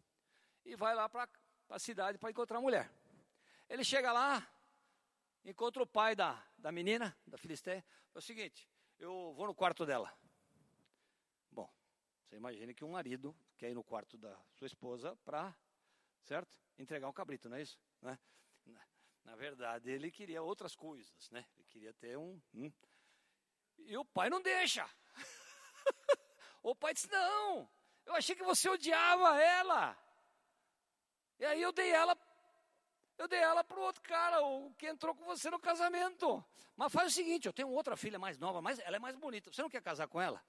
e vai lá para a cidade para encontrar a mulher. Ele chega lá, encontra o pai da, da menina, da Filisteia, é o seguinte, eu vou no quarto dela. Bom, você imagina que um marido quer ir no quarto da sua esposa para, certo? Entregar um cabrito, não é isso? Né? Na, verdade, ele queria outras coisas, né? Ele queria ter um. Hum. E o pai não deixa. O pai disse: Não, eu achei que você odiava ela. E aí eu dei ela eu dei ela para o outro cara, o que entrou com você no casamento. Mas faz o seguinte, eu tenho outra filha mais nova, mas ela é mais bonita. Você não quer casar com ela?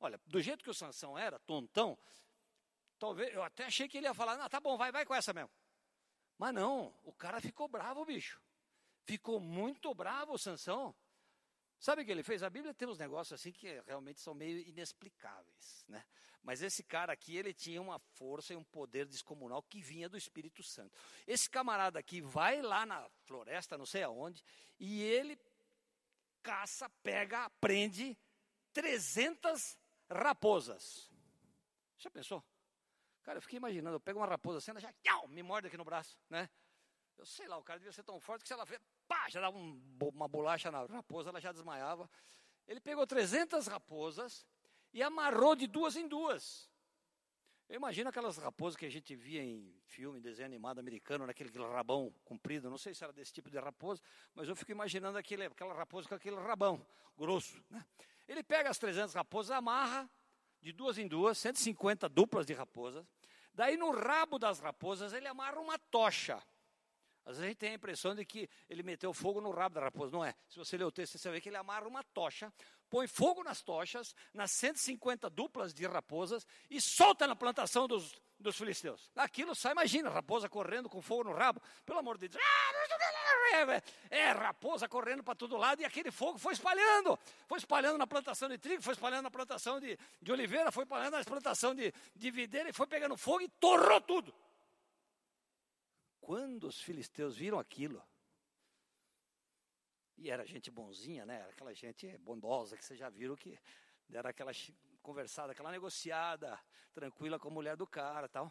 Olha, do jeito que o Sansão era, tontão, talvez eu até achei que ele ia falar, não, tá bom, vai, vai com essa mesmo. Mas não, o cara ficou bravo, bicho. Ficou muito bravo o Sansão. Sabe o que ele fez? A Bíblia tem uns negócios assim que realmente são meio inexplicáveis, né? Mas esse cara aqui, ele tinha uma força e um poder descomunal que vinha do Espírito Santo. Esse camarada aqui vai lá na floresta, não sei aonde, e ele caça, pega, prende 300 raposas. Já pensou? Cara, eu fiquei imaginando, eu pego uma raposa assim, ela já tchau, me morde aqui no braço, né? Eu sei lá, o cara devia ser tão forte que se ela vê, pá, já dava um, uma bolacha na raposa, ela já desmaiava. Ele pegou 300 raposas e amarrou de duas em duas. Eu imagino aquelas raposas que a gente via em filme, desenho animado americano, naquele rabão comprido, não sei se era desse tipo de raposa, mas eu fico imaginando aquele, aquela raposa com aquele rabão grosso. Né? Ele pega as 300 raposas, amarra de duas em duas, 150 duplas de raposas, daí no rabo das raposas ele amarra uma tocha. Às vezes a gente tem a impressão de que ele meteu fogo no rabo da raposa, não é? Se você ler o texto, você ver que ele amarra uma tocha, põe fogo nas tochas, nas 150 duplas de raposas e solta na plantação dos, dos filisteus. Aquilo só imagina, raposa correndo com fogo no rabo. Pelo amor de Deus. É, raposa correndo para todo lado e aquele fogo foi espalhando. Foi espalhando na plantação de trigo, foi espalhando na plantação de, de oliveira, foi espalhando na plantação de, de videira e foi pegando fogo e torrou tudo. Quando os filisteus viram aquilo, e era gente bonzinha, né? Era aquela gente bondosa que vocês já viram que era aquela conversada, aquela negociada tranquila com a mulher do cara tal.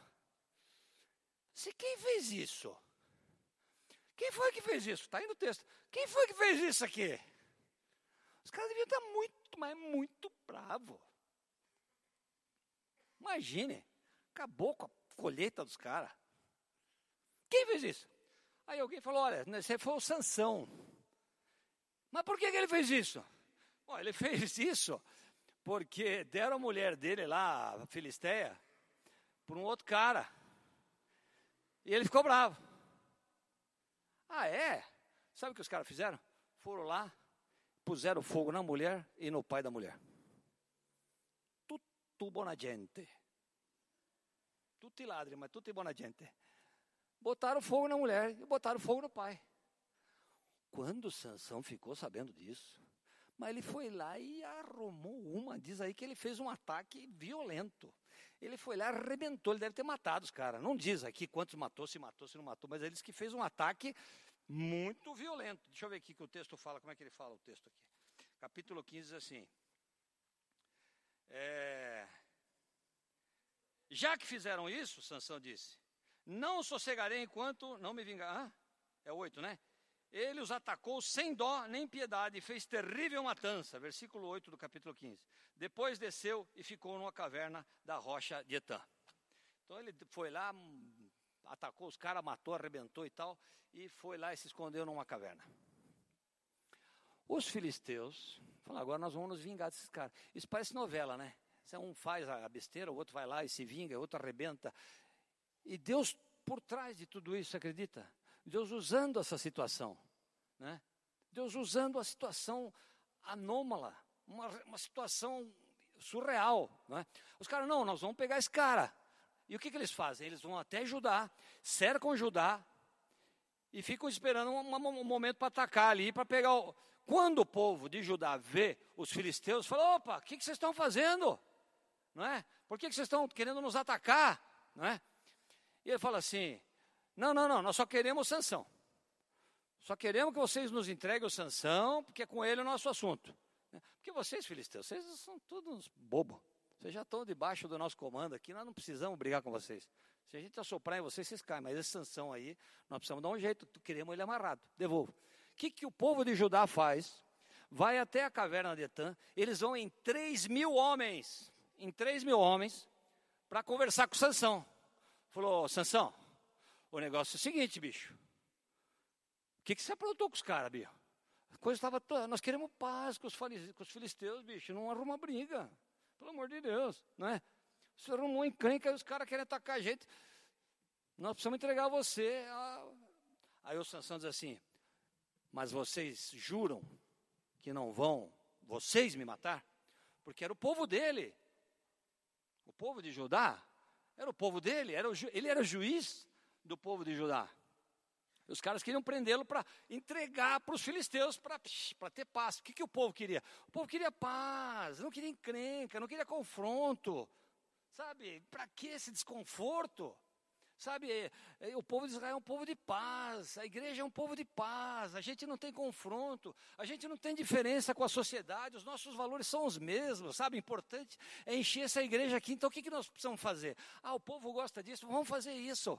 Se quem fez isso? Quem foi que fez isso? Está aí no texto. Quem foi que fez isso aqui? Os caras deviam estar muito, mas muito bravo. Imagine, acabou com a colheita dos caras. Quem fez isso? Aí alguém falou: olha, esse foi o Sansão. Mas por que, que ele fez isso? Bom, ele fez isso porque deram a mulher dele lá, a Filisteia, para um outro cara. E ele ficou bravo. Ah, é? Sabe o que os caras fizeram? Foram lá, puseram fogo na mulher e no pai da mulher. Tutti buona gente. Tutti ladri, mas tutti buona gente botaram fogo na mulher e botaram fogo no pai. Quando Sansão ficou sabendo disso, Mas ele foi lá e arrumou uma. Diz aí que ele fez um ataque violento. Ele foi lá, arrebentou. Ele deve ter matado os caras. Não diz aqui quantos matou, se matou, se não matou, mas ele disse que fez um ataque muito violento. Deixa eu ver aqui que o texto fala. Como é que ele fala o texto aqui? Capítulo 15 diz assim. É, já que fizeram isso, Sansão disse, não sossegarei enquanto não me vingar. Ah, é oito, né? Ele os atacou sem dó nem piedade e fez terrível matança. Versículo 8 do capítulo 15. Depois desceu e ficou numa caverna da rocha de Etã. Então ele foi lá, atacou os caras, matou, arrebentou e tal, e foi lá e se escondeu numa caverna. Os filisteus falaram, agora nós vamos nos vingar desses caras. Isso parece novela, né? Um faz a besteira, o outro vai lá e se vinga, o outro arrebenta. E Deus por trás de tudo isso, acredita? Deus usando essa situação, né? Deus usando a situação anômala, uma, uma situação surreal, né? Os caras, não, nós vamos pegar esse cara. E o que, que eles fazem? Eles vão até Judá, cercam Judá e ficam esperando um, um momento para atacar ali, para pegar o... Quando o povo de Judá vê os filisteus, fala, opa, o que, que vocês estão fazendo? Não é? Por que, que vocês estão querendo nos atacar? Não é? E ele fala assim, não, não, não, nós só queremos sanção. Só queremos que vocês nos entreguem o sanção, porque é com ele o nosso assunto. Porque vocês, filisteus, vocês são todos bobos. Vocês já estão debaixo do nosso comando aqui, nós não precisamos brigar com vocês. Se a gente assoprar em vocês, vocês caem. Mas essa sanção aí, nós precisamos dar um jeito, queremos ele amarrado. Devolvo. O que, que o povo de Judá faz? Vai até a caverna de Etã, eles vão em 3 mil homens, em 3 mil homens, para conversar com Sansão. Falou, Sansão, o negócio é o seguinte, bicho. O que, que você aprontou com os caras, bicho? A coisa estava toda. Nós queremos paz com os, com os filisteus, bicho. Não arruma briga. Pelo amor de Deus, não é? Você arrumou encrenca e os caras querem atacar a gente. Nós precisamos entregar você. Aí o Sansão diz assim: Mas vocês juram que não vão vocês me matar? Porque era o povo dele. O povo de Judá era o povo dele, era o, ele era juiz do povo de Judá. Os caras queriam prendê-lo para entregar para os filisteus para ter paz. O que, que o povo queria? O povo queria paz, não queria encrenca, não queria confronto. Sabe, para que esse desconforto? Sabe, é, é, o povo de Israel é um povo de paz, a igreja é um povo de paz, a gente não tem confronto, a gente não tem diferença com a sociedade, os nossos valores são os mesmos, sabe? Importante é encher essa igreja aqui, então o que, que nós precisamos fazer? Ah, o povo gosta disso, vamos fazer isso.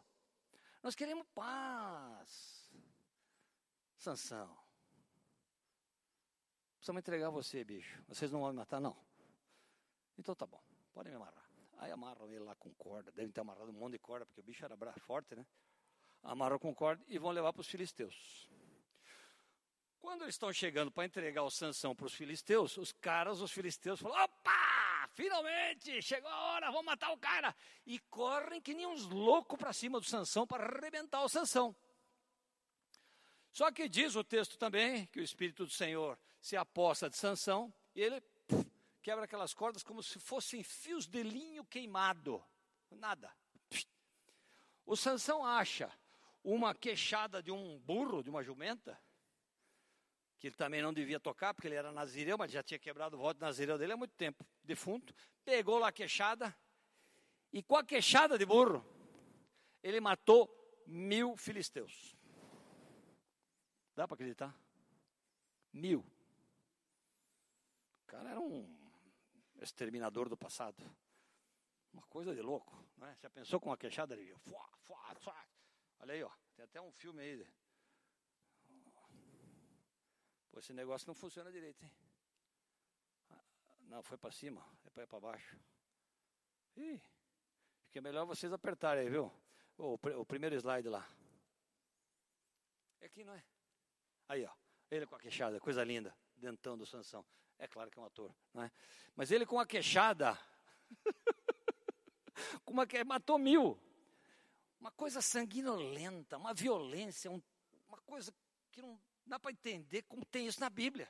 Nós queremos paz. Sansão. Precisamos entregar você, bicho. Vocês não vão me matar, não. Então tá bom, podem me amarrar. Aí amarram ele lá com corda. Devem ter amarrado um monte de corda, porque o bicho era forte, né? Amarram com corda e vão levar para os filisteus. Quando eles estão chegando para entregar o Sansão para os filisteus, os caras, os filisteus, falam: opa! finalmente, chegou a hora, vamos matar o cara. E correm que nem uns loucos para cima do Sansão para arrebentar o Sansão. Só que diz o texto também que o Espírito do Senhor se aposta de Sansão e ele quebra aquelas cordas como se fossem fios de linho queimado. Nada. O Sansão acha uma queixada de um burro, de uma jumenta, que ele também não devia tocar, porque ele era nazireu, mas já tinha quebrado o voto de nazireu dele há muito tempo, defunto. Pegou lá a queixada, e com a queixada de burro, ele matou mil filisteus. Dá para acreditar? Mil. O cara era um exterminador do passado. Uma coisa de louco. Né? Já pensou com uma queixada? Ele... Olha aí, ó. Tem até um filme aí Pô, esse negócio não funciona direito, hein? Não, foi para cima, é para baixo. Ih, que é melhor vocês apertarem aí, viu? O, o primeiro slide lá. É aqui, não é? Aí, ó. Ele com a queixada, coisa linda, dentão do Sansão. É claro que é um ator, não é? Mas ele com a queixada, com uma que matou mil. Uma coisa sanguinolenta, uma violência, um, uma coisa que não dá para entender como tem isso na Bíblia.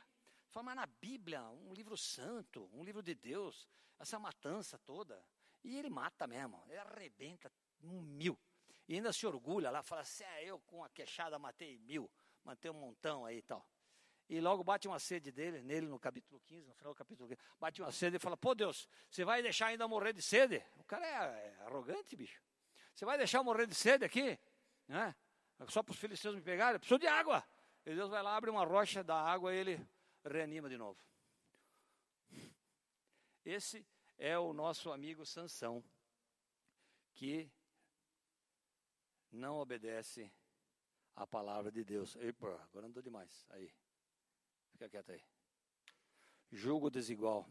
Fala, mas na Bíblia, um livro santo, um livro de Deus, essa matança toda. E ele mata mesmo, ele arrebenta um mil. E ainda se orgulha lá, fala assim, é, eu com a queixada matei mil, matei um montão aí e tal. E logo bate uma sede dele, nele no capítulo 15, no final do capítulo 15, bate uma sede e fala: Pô Deus, você vai deixar ainda morrer de sede? O cara é, é arrogante, bicho. Você vai deixar morrer de sede aqui? Né? Só para os filisteus me pegarem? Eu preciso de água. E Deus vai lá, abre uma rocha da água e ele reanima de novo. Esse é o nosso amigo Sansão, que não obedece à palavra de Deus. Epa, agora andou demais. Aí. Fica quieto aí. Julgo desigual.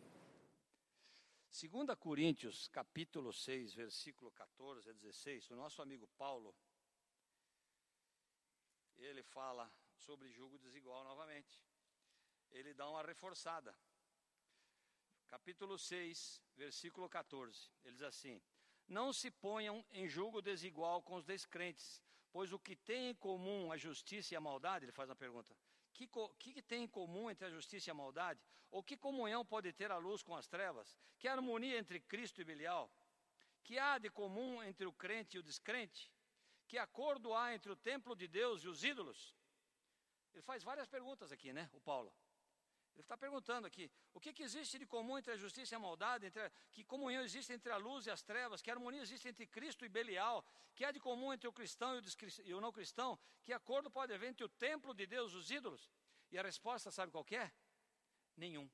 2 Coríntios, capítulo 6, versículo 14 a 16, o nosso amigo Paulo, ele fala sobre julgo desigual novamente. Ele dá uma reforçada. Capítulo 6, versículo 14. Ele diz assim: Não se ponham em julgo desigual com os descrentes, pois o que tem em comum a justiça e a maldade, ele faz uma pergunta. Que, que, tem em comum entre a justiça e a maldade? Ou que comunhão pode ter a luz com as trevas? Que harmonia entre Cristo e Belial? Que há de comum entre o crente e o descrente? Que acordo há entre o templo de Deus e os ídolos? Ele faz várias perguntas aqui, né, o Paulo? Ele está perguntando aqui: o que, que, existe de comum entre a justiça e a maldade? Entre a, que comunhão existe entre a luz e as trevas? Que harmonia existe entre Cristo e Belial? Que há de comum entre o cristão e o, não cristão? Que acordo pode haver entre o templo de Deus e os ídolos? E a resposta, sabe qual é? Nenhum.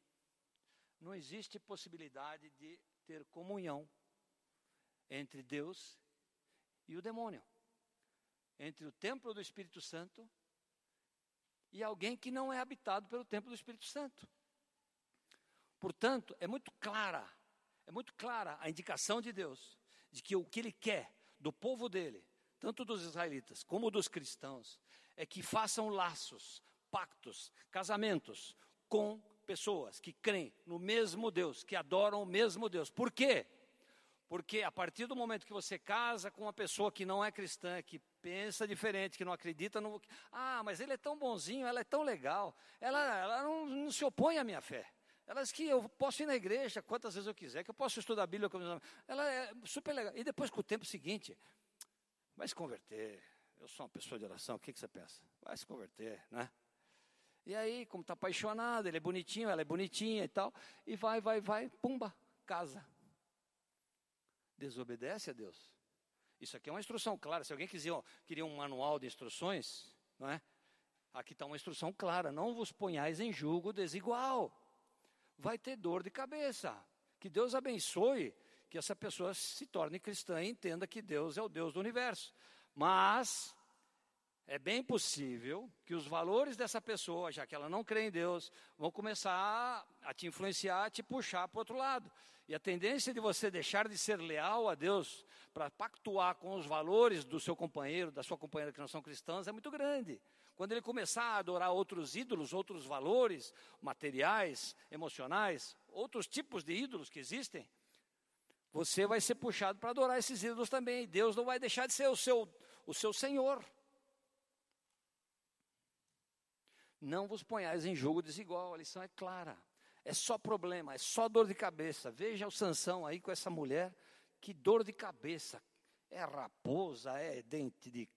Não existe possibilidade de ter comunhão entre Deus e o demônio, entre o templo do Espírito Santo e alguém que não é habitado pelo templo do Espírito Santo. Portanto, é muito clara, é muito clara a indicação de Deus de que o que ele quer do povo dele, tanto dos israelitas como dos cristãos, é que façam laços, pactos, casamentos com pessoas que creem no mesmo Deus, que adoram o mesmo Deus. Por quê? Porque a partir do momento que você casa com uma pessoa que não é cristã, que pensa diferente, que não acredita no. Ah, mas ele é tão bonzinho, ela é tão legal, ela, ela não, não se opõe à minha fé. Ela diz que eu posso ir na igreja quantas vezes eu quiser, que eu posso estudar a Bíblia. Ela é super legal. E depois, com o tempo seguinte, vai se converter. Eu sou uma pessoa de oração, o que, que você pensa? Vai se converter, né? E aí, como está apaixonado, ele é bonitinho, ela é bonitinha e tal, e vai, vai, vai, pumba, casa. Desobedece a Deus. Isso aqui é uma instrução clara. Se alguém quiser, ó, queria um manual de instruções, não é? Aqui está uma instrução clara: não vos ponhais em julgo desigual. Vai ter dor de cabeça. Que Deus abençoe que essa pessoa se torne cristã e entenda que Deus é o Deus do universo. Mas é bem possível que os valores dessa pessoa, já que ela não crê em Deus, vão começar a te influenciar, a te puxar para o outro lado. E a tendência de você deixar de ser leal a Deus para pactuar com os valores do seu companheiro, da sua companheira que não são cristãs, é muito grande. Quando ele começar a adorar outros ídolos, outros valores materiais, emocionais, outros tipos de ídolos que existem, você vai ser puxado para adorar esses ídolos também. Deus não vai deixar de ser o seu, o seu Senhor. Não vos ponhais em jogo desigual, a lição é clara. É só problema, é só dor de cabeça. Veja o Sansão aí com essa mulher, que dor de cabeça. É raposa, é dente de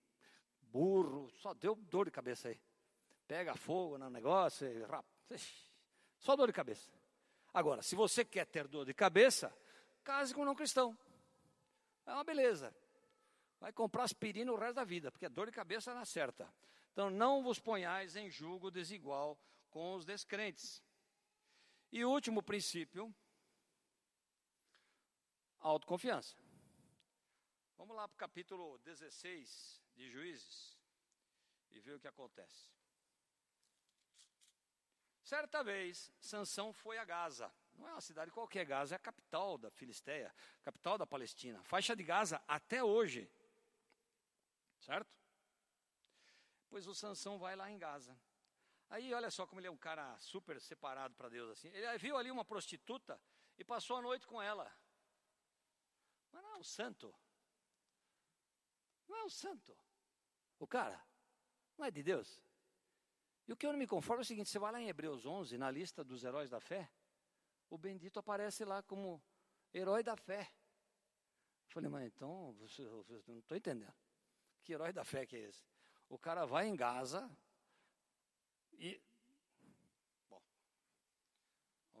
burro, só deu dor de cabeça aí. Pega fogo no negócio, rap... só dor de cabeça. Agora, se você quer ter dor de cabeça, case com um não cristão. É uma beleza. Vai comprar aspirina o resto da vida, porque a dor de cabeça não certa. Então, não vos ponhais em julgo desigual com os descrentes. E último princípio, autoconfiança. Vamos lá para o capítulo 16 de Juízes e ver o que acontece. Certa vez, Sansão foi a Gaza. Não é uma cidade qualquer, Gaza é a capital da Filisteia, capital da Palestina. Faixa de Gaza até hoje. Certo? Pois o Sansão vai lá em Gaza. Aí olha só como ele é um cara super separado para Deus assim. Ele viu ali uma prostituta e passou a noite com ela. Mas não é um santo. Não é um santo. O cara não é de Deus. E o que eu não me conformo é o seguinte: você vai lá em Hebreus 11, na lista dos heróis da fé, o bendito aparece lá como herói da fé. Eu falei, mas então, eu não estou entendendo. Que herói da fé que é esse? O cara vai em Gaza e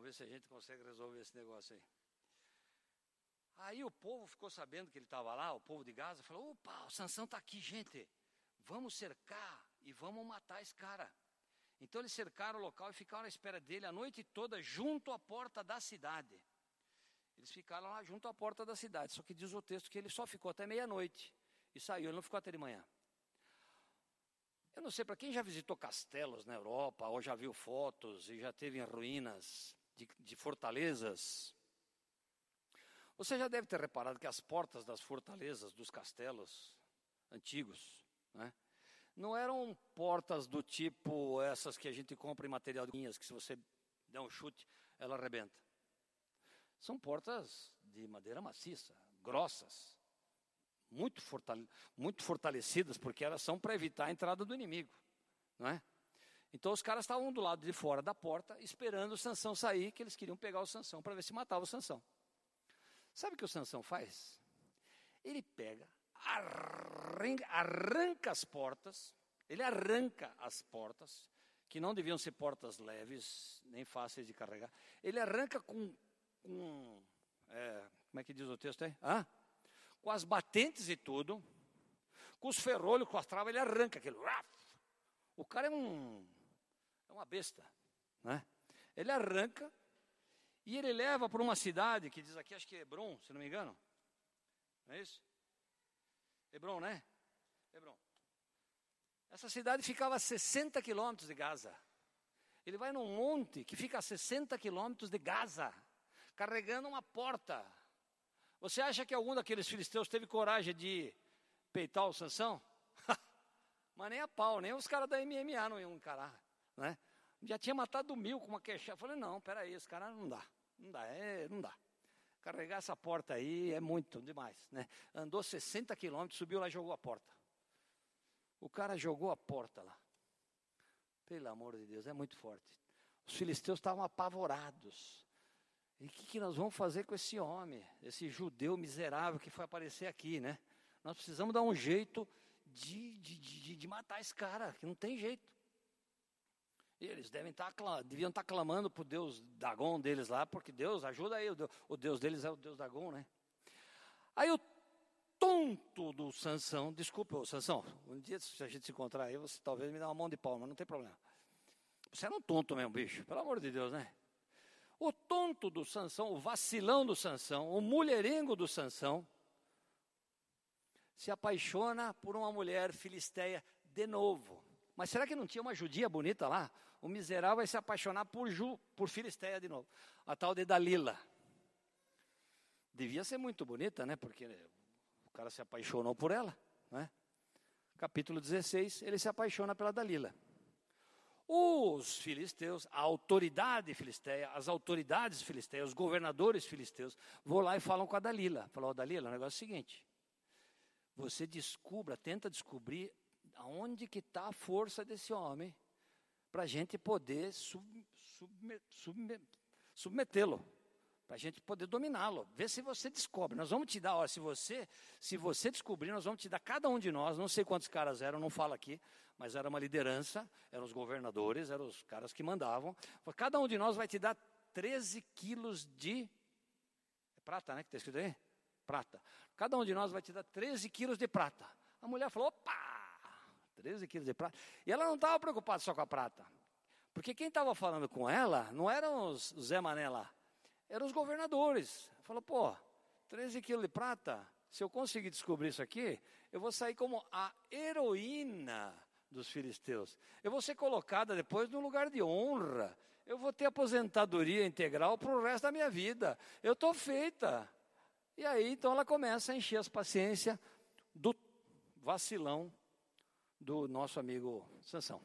Vamos ver se a gente consegue resolver esse negócio aí. Aí o povo ficou sabendo que ele estava lá, o povo de Gaza, falou: opa, o Sansão está aqui, gente. Vamos cercar e vamos matar esse cara. Então eles cercaram o local e ficaram à espera dele a noite toda junto à porta da cidade. Eles ficaram lá junto à porta da cidade. Só que diz o texto que ele só ficou até meia-noite e saiu, ele não ficou até de manhã. Eu não sei, para quem já visitou castelos na Europa, ou já viu fotos e já teve em ruínas de, de fortalezas, você já deve ter reparado que as portas das fortalezas, dos castelos antigos, né, não eram portas do tipo essas que a gente compra em material de linhas, que se você der um chute, ela arrebenta. São portas de madeira maciça, grossas, muito, fortale muito fortalecidas, porque elas são para evitar a entrada do inimigo, não é? Então os caras estavam do lado de fora da porta, esperando o Sansão sair, que eles queriam pegar o Sansão para ver se matava o Sansão. Sabe o que o Sansão faz? Ele pega, arranca, arranca as portas, ele arranca as portas, que não deviam ser portas leves, nem fáceis de carregar. Ele arranca com, com é, como é que diz o texto aí? Hã? Com as batentes e tudo, com os ferrolhos, com as travas, ele arranca aquilo. O cara é um é uma besta, né? Ele arranca e ele leva para uma cidade que diz aqui, acho que é Hebron, se não me engano. Não é isso? Hebron, né? Hebron. Essa cidade ficava a 60 quilômetros de Gaza. Ele vai num monte que fica a 60 quilômetros de Gaza, carregando uma porta você acha que algum daqueles filisteus teve coragem de peitar o Sansão? Mas nem a pau, nem os caras da MMA não iam encarar, né? Já tinha matado mil com uma queixada. Falei, não, peraí, esse cara não dá, não dá, é, não dá. Carregar essa porta aí é muito demais, né? Andou 60 quilômetros, subiu lá e jogou a porta. O cara jogou a porta lá. Pelo amor de Deus, é muito forte. Os filisteus estavam apavorados. E o que, que nós vamos fazer com esse homem, esse judeu miserável que foi aparecer aqui, né? Nós precisamos dar um jeito de, de, de, de matar esse cara, que não tem jeito. E eles devem estar, tá deviam estar tá clamando para o Deus Dagon deles lá, porque Deus, ajuda aí, o Deus, o Deus deles é o Deus Dagon, né? Aí o tonto do Sansão, desculpa, ô Sansão, um dia se a gente se encontrar aí, você talvez me dá uma mão de palma, não tem problema. Você era um tonto mesmo, bicho, pelo amor de Deus, né? O tonto do Sansão, o vacilão do Sansão, o mulherengo do Sansão, se apaixona por uma mulher filisteia de novo. Mas será que não tinha uma judia bonita lá? O miserável vai se apaixonar por Ju, por filisteia de novo. A tal de Dalila. Devia ser muito bonita, né? Porque o cara se apaixonou por ela, né? Capítulo 16, ele se apaixona pela Dalila. Os filisteus, a autoridade filisteia, as autoridades filisteias, os governadores filisteus, vão lá e falam com a Dalila. Falam, oh, Dalila, o negócio é o seguinte. Você descubra, tenta descobrir aonde que está a força desse homem, para a gente poder sub, sub, submetê-lo para a gente poder dominá-lo. Vê se você descobre. Nós vamos te dar, ó, se você, se você descobrir, nós vamos te dar cada um de nós, não sei quantos caras eram, não falo aqui, mas era uma liderança, eram os governadores, eram os caras que mandavam. Cada um de nós vai te dar 13 quilos de é prata, né? Que está escrito aí? Prata. Cada um de nós vai te dar 13 quilos de prata. A mulher falou: opa! 13 quilos de prata. E ela não estava preocupada só com a prata. Porque quem estava falando com ela não eram os Zé Mané lá eram os governadores. Falou, pô, 13 quilos de prata, se eu conseguir descobrir isso aqui, eu vou sair como a heroína dos filisteus. Eu vou ser colocada depois num lugar de honra. Eu vou ter aposentadoria integral para o resto da minha vida. Eu estou feita. E aí, então, ela começa a encher as paciências do vacilão do nosso amigo Sansão.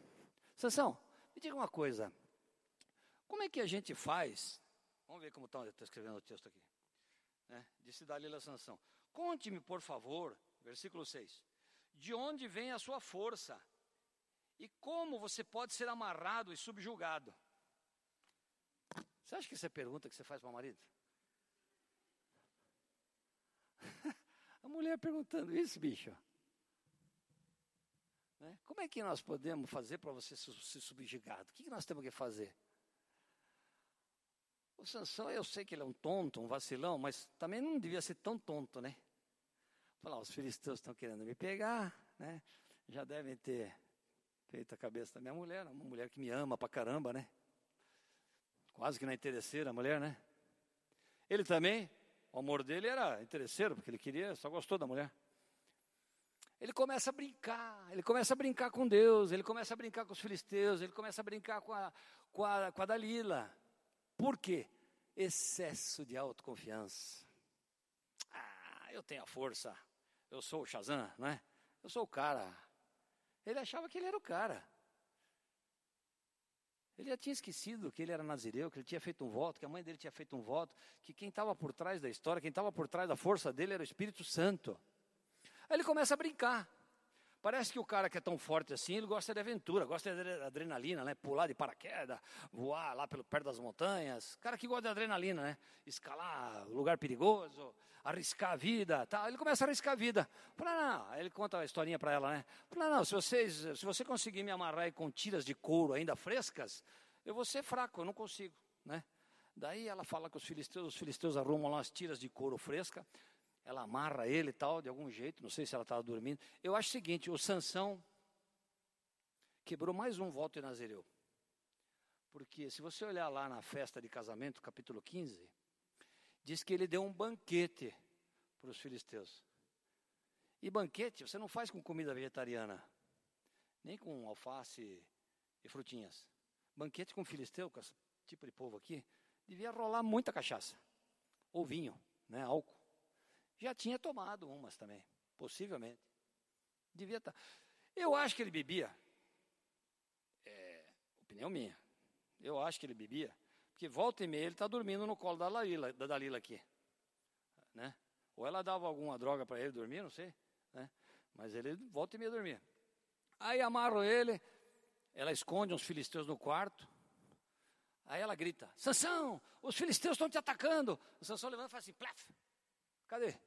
Sansão, me diga uma coisa. Como é que a gente faz Vamos ver como está tá escrevendo o texto aqui. Né? Disse Dalila Sansão. Conte-me, por favor, versículo 6, de onde vem a sua força e como você pode ser amarrado e subjugado. Você acha que isso é pergunta que você faz para o marido? a mulher perguntando isso, bicho. Né? Como é que nós podemos fazer para você ser subjugado? O que nós temos que fazer? O Sansão, eu sei que ele é um tonto, um vacilão, mas também não devia ser tão tonto, né? Falar, os filisteus estão querendo me pegar, né? Já devem ter feito a cabeça da minha mulher, uma mulher que me ama pra caramba, né? Quase que não é interesseira a mulher, né? Ele também, o amor dele era interesseiro, porque ele queria, só gostou da mulher. Ele começa a brincar, ele começa a brincar com Deus, ele começa a brincar com os filisteus, ele começa a brincar com a, com a, com a Dalila. Por quê? Excesso de autoconfiança. Ah, eu tenho a força, eu sou o Shazam, não é? Eu sou o cara. Ele achava que ele era o cara. Ele já tinha esquecido que ele era nazireu, que ele tinha feito um voto, que a mãe dele tinha feito um voto, que quem estava por trás da história, quem estava por trás da força dele era o Espírito Santo. Aí ele começa a brincar. Parece que o cara que é tão forte assim, ele gosta de aventura, gosta de adrenalina, né? Pular de paraquedas, voar lá pelo perto das montanhas. Cara que gosta de adrenalina, né? Escalar lugar perigoso, arriscar a vida, tal. Ele começa a arriscar a vida. Fala, não, Aí ele conta a historinha para ela, né? Fala, não, se vocês, se você conseguir me amarrar com tiras de couro ainda frescas, eu vou ser fraco, eu não consigo, né? Daí ela fala com os filisteus, os filisteus arrumam lá as tiras de couro fresca ela amarra ele e tal, de algum jeito, não sei se ela estava dormindo. Eu acho o seguinte, o Sansão quebrou mais um voto em Nazireu. Porque se você olhar lá na festa de casamento, capítulo 15, diz que ele deu um banquete para os filisteus. E banquete você não faz com comida vegetariana, nem com alface e frutinhas. Banquete com filisteu, com esse tipo de povo aqui, devia rolar muita cachaça. Ou vinho, né, álcool. Já tinha tomado umas também, possivelmente. Devia estar. Tá. Eu acho que ele bebia. É, opinião minha. Eu acho que ele bebia. Porque volta e meia ele está dormindo no colo da Dalila, da Dalila aqui. Né? Ou ela dava alguma droga para ele dormir, não sei. Né? Mas ele volta e meia dormia. Aí amarro ele, ela esconde uns filisteus no quarto. Aí ela grita: Sansão, os filisteus estão te atacando. O Sansão levanta e fala assim: plaf, cadê?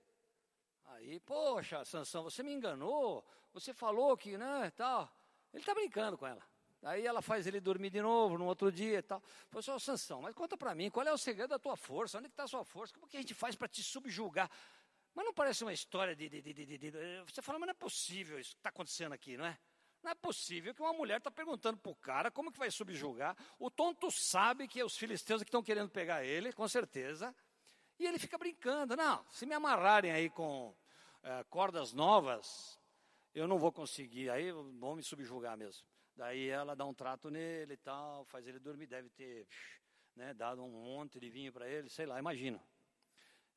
Aí, poxa, Sansão, você me enganou, você falou que, né, tal. Ele está brincando com ela. Aí ela faz ele dormir de novo no outro dia e tal. Falei, só Sansão, mas conta para mim, qual é o segredo da tua força? Onde está a sua força? Como que a gente faz para te subjugar? Mas não parece uma história de, de, de, de, Você fala, mas não é possível isso que está acontecendo aqui, não é? Não é possível que uma mulher está perguntando para o cara como que vai subjugar. O tonto sabe que é os filisteus que estão querendo pegar ele, com certeza. E ele fica brincando. Não, se me amarrarem aí com é, cordas novas, eu não vou conseguir, aí vão me subjugar mesmo. Daí ela dá um trato nele e tal, faz ele dormir, deve ter né, dado um monte de vinho para ele, sei lá, imagina.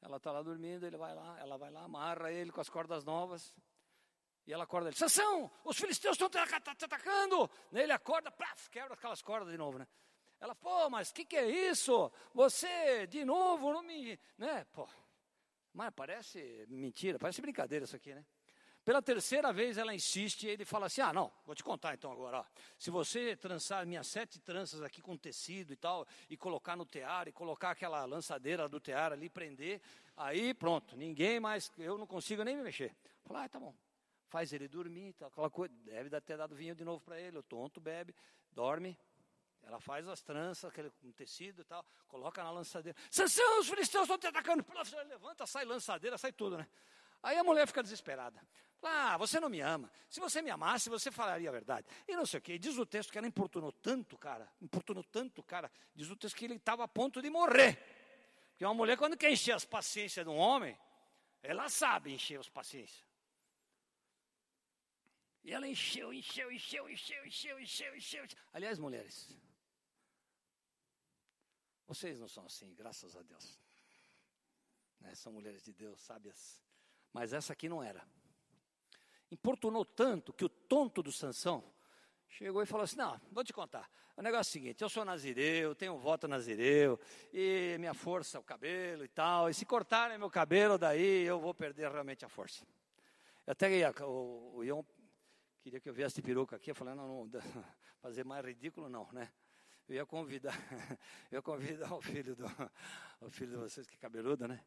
Ela está lá dormindo, ele vai lá, ela vai lá, amarra ele com as cordas novas. E ela acorda ele, Sansão, os filisteus estão te atacando. Ele acorda, plaf, quebra aquelas cordas de novo, né? Ela, pô, mas o que, que é isso? Você, de novo, não me. Né? Pô, mas parece mentira, parece brincadeira isso aqui, né? Pela terceira vez ela insiste e ele fala assim: Ah, não, vou te contar então agora. Ó. Se você trançar minhas sete tranças aqui com tecido e tal, e colocar no tear, e colocar aquela lançadeira do tear ali, prender, aí pronto, ninguém mais, eu não consigo nem me mexer. Fala, ah, tá bom. Faz ele dormir, tal, aquela coisa. Deve ter dado vinho de novo para ele, o tonto bebe, dorme, ela faz as tranças, aquele com tecido e tal, coloca na lançadeira. Sansão, os filisteus estão te atacando. Levanta, sai lançadeira, sai tudo, né? Aí a mulher fica desesperada. Ah, você não me ama. Se você me amasse, você falaria a verdade. E não sei o quê. Diz o texto que ela importunou tanto, cara. Importunou tanto, cara. Diz o texto que ele estava a ponto de morrer. Porque uma mulher, quando quer encher as paciências de um homem, ela sabe encher as paciências. E ela encheu, encheu, encheu, encheu, encheu, encheu, encheu. Aliás, mulheres, vocês não são assim, graças a Deus. Né? São mulheres de Deus, sábias. Mas essa aqui não era. Importunou tanto que o tonto do Sansão chegou e falou assim: Não, vou te contar. O negócio é o seguinte: eu sou nazireu, tenho voto nazireu, e minha força o cabelo e tal. E se cortarem meu cabelo, daí eu vou perder realmente a força. Eu até o, o Ion queria que eu viesse de peruca aqui, eu falei: Não, não, fazer mais ridículo não, né? Eu ia convidar, eu ia convidar o filho do, o filho de vocês que é cabeludo, né?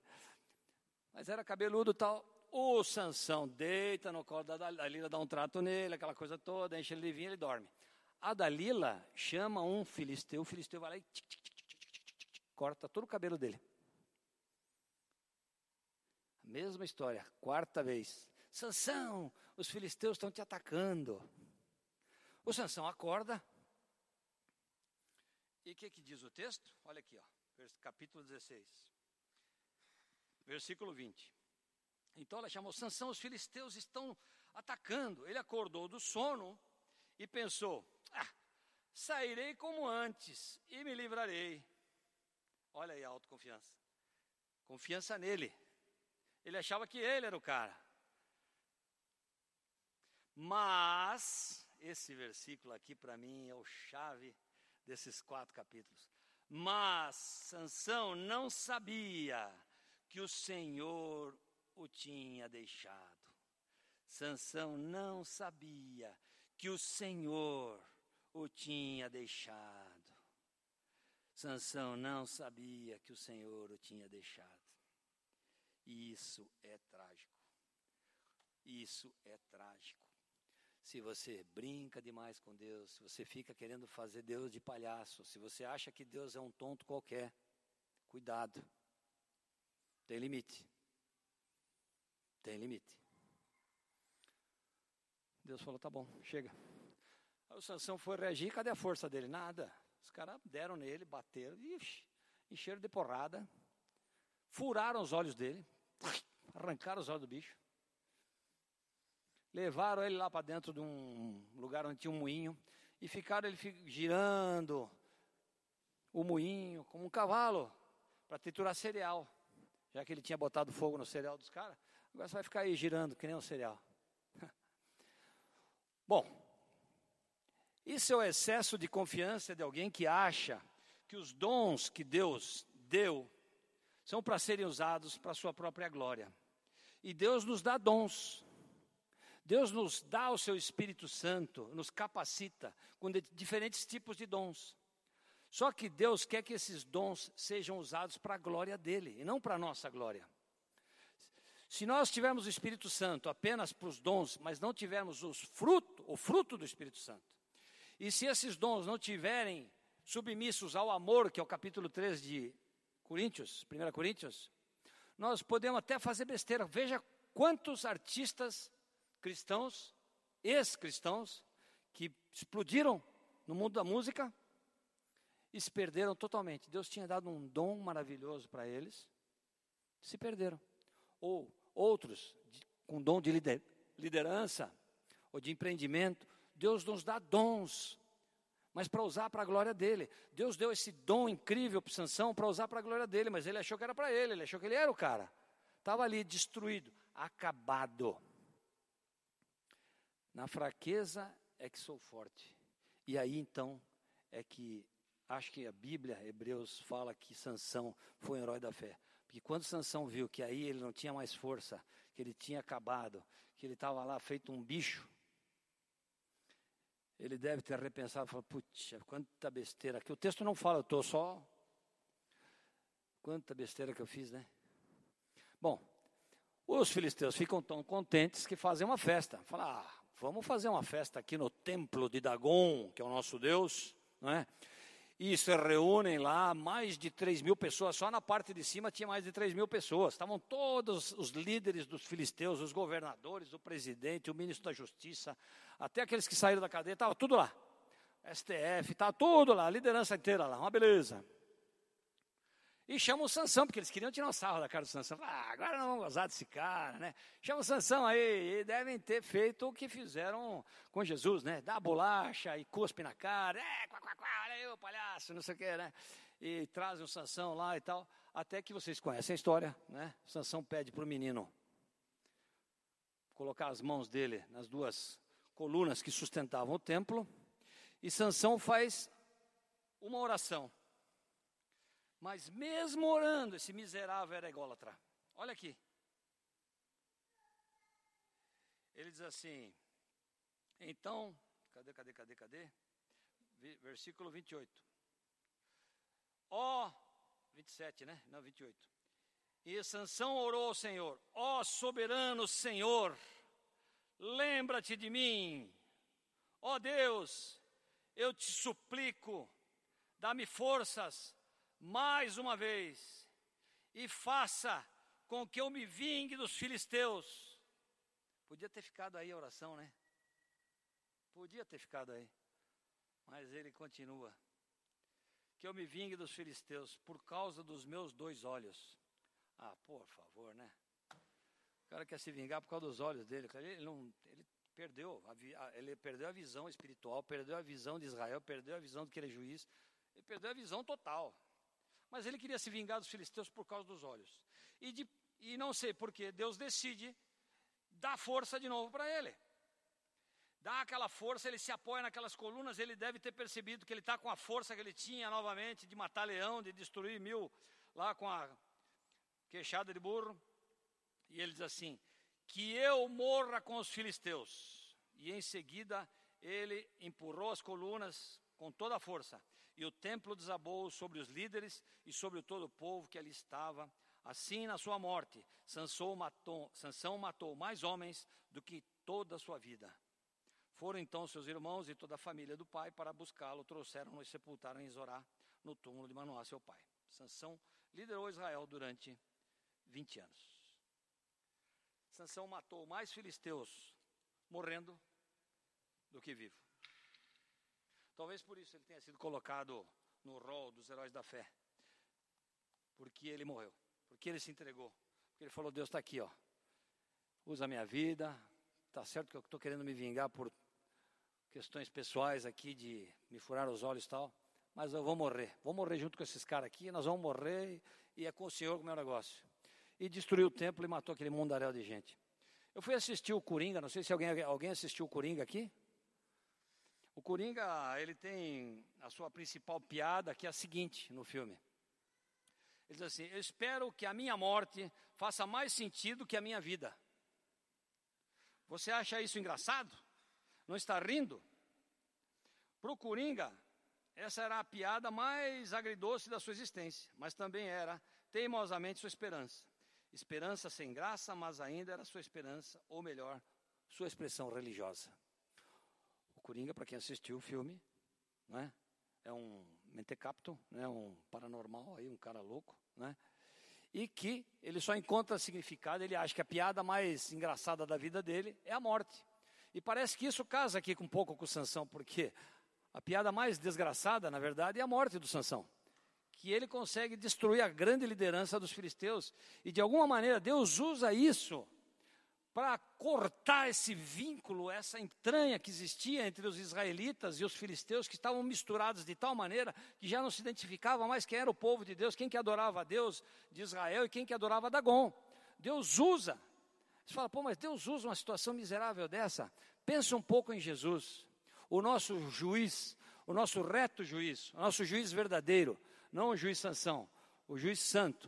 Mas era cabeludo tal. O Sansão deita no colo da Dalila, dá um trato nele, aquela coisa toda, enche ele de vinho, ele dorme. A Dalila chama um filisteu, o filisteu vai lá e tic, tic, tic, corta todo o cabelo dele. Mesma história, quarta vez. Sansão, os filisteus estão te atacando. O Sansão acorda. E o que, que diz o texto? Olha aqui, ó, capítulo 16, versículo 20. Então ela chamou Sansão, os filisteus estão atacando. Ele acordou do sono e pensou: ah, sairei como antes e me livrarei. Olha aí a autoconfiança. Confiança nele. Ele achava que ele era o cara. Mas, esse versículo aqui para mim é o chave desses quatro capítulos. Mas Sansão não sabia que o Senhor o tinha deixado. Sansão não sabia que o Senhor o tinha deixado. Sansão não sabia que o Senhor o tinha deixado. Isso é trágico. Isso é trágico. Se você brinca demais com Deus, se você fica querendo fazer Deus de palhaço, se você acha que Deus é um tonto qualquer, cuidado. Tem limite. Tem limite. Deus falou: tá bom, chega. Aí o Sansão foi reagir, cadê a força dele? Nada. Os caras deram nele, bateram, ixi, encheram de porrada, furaram os olhos dele, arrancaram os olhos do bicho. Levaram ele lá para dentro de um lugar onde tinha um moinho e ficaram ele girando o moinho como um cavalo para triturar cereal. Já que ele tinha botado fogo no cereal dos caras, agora você vai ficar aí girando que nem um cereal. Bom, isso é o excesso de confiança de alguém que acha que os dons que Deus deu são para serem usados para a sua própria glória. E Deus nos dá dons. Deus nos dá o seu Espírito Santo, nos capacita com diferentes tipos de dons. Só que Deus quer que esses dons sejam usados para a glória dele e não para a nossa glória. Se nós tivermos o Espírito Santo apenas para os dons, mas não tivermos os fruto, o fruto do Espírito Santo, e se esses dons não tiverem submissos ao amor, que é o capítulo 3 de Coríntios, 1 Coríntios, nós podemos até fazer besteira. Veja quantos artistas cristãos, ex-cristãos, que explodiram no mundo da música e se perderam totalmente. Deus tinha dado um dom maravilhoso para eles, se perderam. Ou outros com dom de lider, liderança ou de empreendimento, Deus nos dá dons mas para usar para a glória dele. Deus deu esse dom incrível para Sansão para usar para a glória dele, mas ele achou que era para ele, ele achou que ele era o cara. Estava ali destruído, acabado. Na fraqueza é que sou forte. E aí então é que acho que a Bíblia, Hebreus, fala que Sansão foi um herói da fé. Porque quando Sansão viu que aí ele não tinha mais força, que ele tinha acabado, que ele estava lá feito um bicho, ele deve ter repensado e falado, putz, quanta besteira. Que o texto não fala, eu estou só. Quanta besteira que eu fiz, né? Bom, os filisteus ficam tão contentes que fazem uma festa. Falam, ah, vamos fazer uma festa aqui no templo de Dagon, que é o nosso Deus, não é? e se reúnem lá, mais de 3 mil pessoas, só na parte de cima tinha mais de 3 mil pessoas. Estavam todos os líderes dos filisteus, os governadores, o presidente, o ministro da justiça, até aqueles que saíram da cadeia, estava tudo lá. STF, estava tudo lá, a liderança inteira lá, uma beleza. E chama o Sansão, porque eles queriam tirar um sarro da cara do Sansão. Ah, agora não vamos gozar desse cara, né? Chama o Sansão aí, e devem ter feito o que fizeram com Jesus, né? Dá bolacha e cuspe na cara, é, quá, quá, quá, olha aí o palhaço, não sei o que, né? E trazem o Sansão lá e tal, até que vocês conhecem a história, né? O Sansão pede para o menino colocar as mãos dele nas duas colunas que sustentavam o templo, e Sansão faz uma oração. Mas mesmo orando, esse miserável era ególatra. Olha aqui. Ele diz assim: Então, cadê, cadê, cadê, cadê? Versículo 28. Ó, oh, 27, né? Não, 28. E Sansão orou ao Senhor: Ó soberano Senhor, lembra-te de mim. Ó Deus, eu te suplico, dá-me forças mais uma vez e faça com que eu me vingue dos filisteus. Podia ter ficado aí a oração, né? Podia ter ficado aí. Mas ele continua. Que eu me vingue dos filisteus por causa dos meus dois olhos. Ah, por favor, né? O cara quer se vingar por causa dos olhos dele. Ele, não, ele perdeu, a, ele perdeu a visão espiritual, perdeu a visão de Israel, perdeu a visão do que ele é juiz, ele perdeu a visão total. Mas ele queria se vingar dos filisteus por causa dos olhos. E, de, e não sei porquê, Deus decide dar força de novo para ele. Dá aquela força, ele se apoia naquelas colunas, ele deve ter percebido que ele está com a força que ele tinha novamente de matar leão, de destruir mil lá com a queixada de burro. E ele diz assim: Que eu morra com os filisteus. E em seguida ele empurrou as colunas com toda a força. E o templo desabou sobre os líderes e sobre todo o povo que ali estava. Assim, na sua morte, Sansão matou, Sansão matou mais homens do que toda a sua vida. Foram então seus irmãos e toda a família do pai para buscá-lo, trouxeram-no e sepultaram em Zorá, no túmulo de Manoá, seu pai. Sansão liderou Israel durante 20 anos. Sansão matou mais filisteus morrendo do que vivo. Talvez por isso ele tenha sido colocado no rol dos heróis da fé. Porque ele morreu, porque ele se entregou, porque ele falou: Deus está aqui, ó. Usa a minha vida. Tá certo que eu estou querendo me vingar por questões pessoais aqui de me furar os olhos e tal, mas eu vou morrer. Vou morrer junto com esses caras aqui, nós vamos morrer e é com o Senhor o meu negócio e destruiu o templo e matou aquele mundaréu de gente. Eu fui assistir o Coringa, não sei se alguém, alguém assistiu o Coringa aqui. O Coringa, ele tem a sua principal piada, que é a seguinte no filme. Ele diz assim: Eu espero que a minha morte faça mais sentido que a minha vida. Você acha isso engraçado? Não está rindo? Para o Coringa, essa era a piada mais agridoce da sua existência, mas também era teimosamente sua esperança. Esperança sem graça, mas ainda era sua esperança, ou melhor, sua expressão religiosa. Coringa, para quem assistiu o filme, né, é um mentecapto, né, um paranormal, aí, um cara louco, né, e que ele só encontra significado, ele acha que a piada mais engraçada da vida dele é a morte. E parece que isso casa aqui um pouco com o Sansão, porque a piada mais desgraçada, na verdade, é a morte do Sansão que ele consegue destruir a grande liderança dos filisteus. E de alguma maneira Deus usa isso para cortar esse vínculo, essa entranha que existia entre os israelitas e os filisteus, que estavam misturados de tal maneira que já não se identificava mais quem era o povo de Deus, quem que adorava a Deus de Israel e quem que adorava Dagon. Deus usa. Você fala, pô, mas Deus usa uma situação miserável dessa? Pensa um pouco em Jesus, o nosso juiz, o nosso reto juiz, o nosso juiz verdadeiro, não o juiz Sansão, o juiz santo.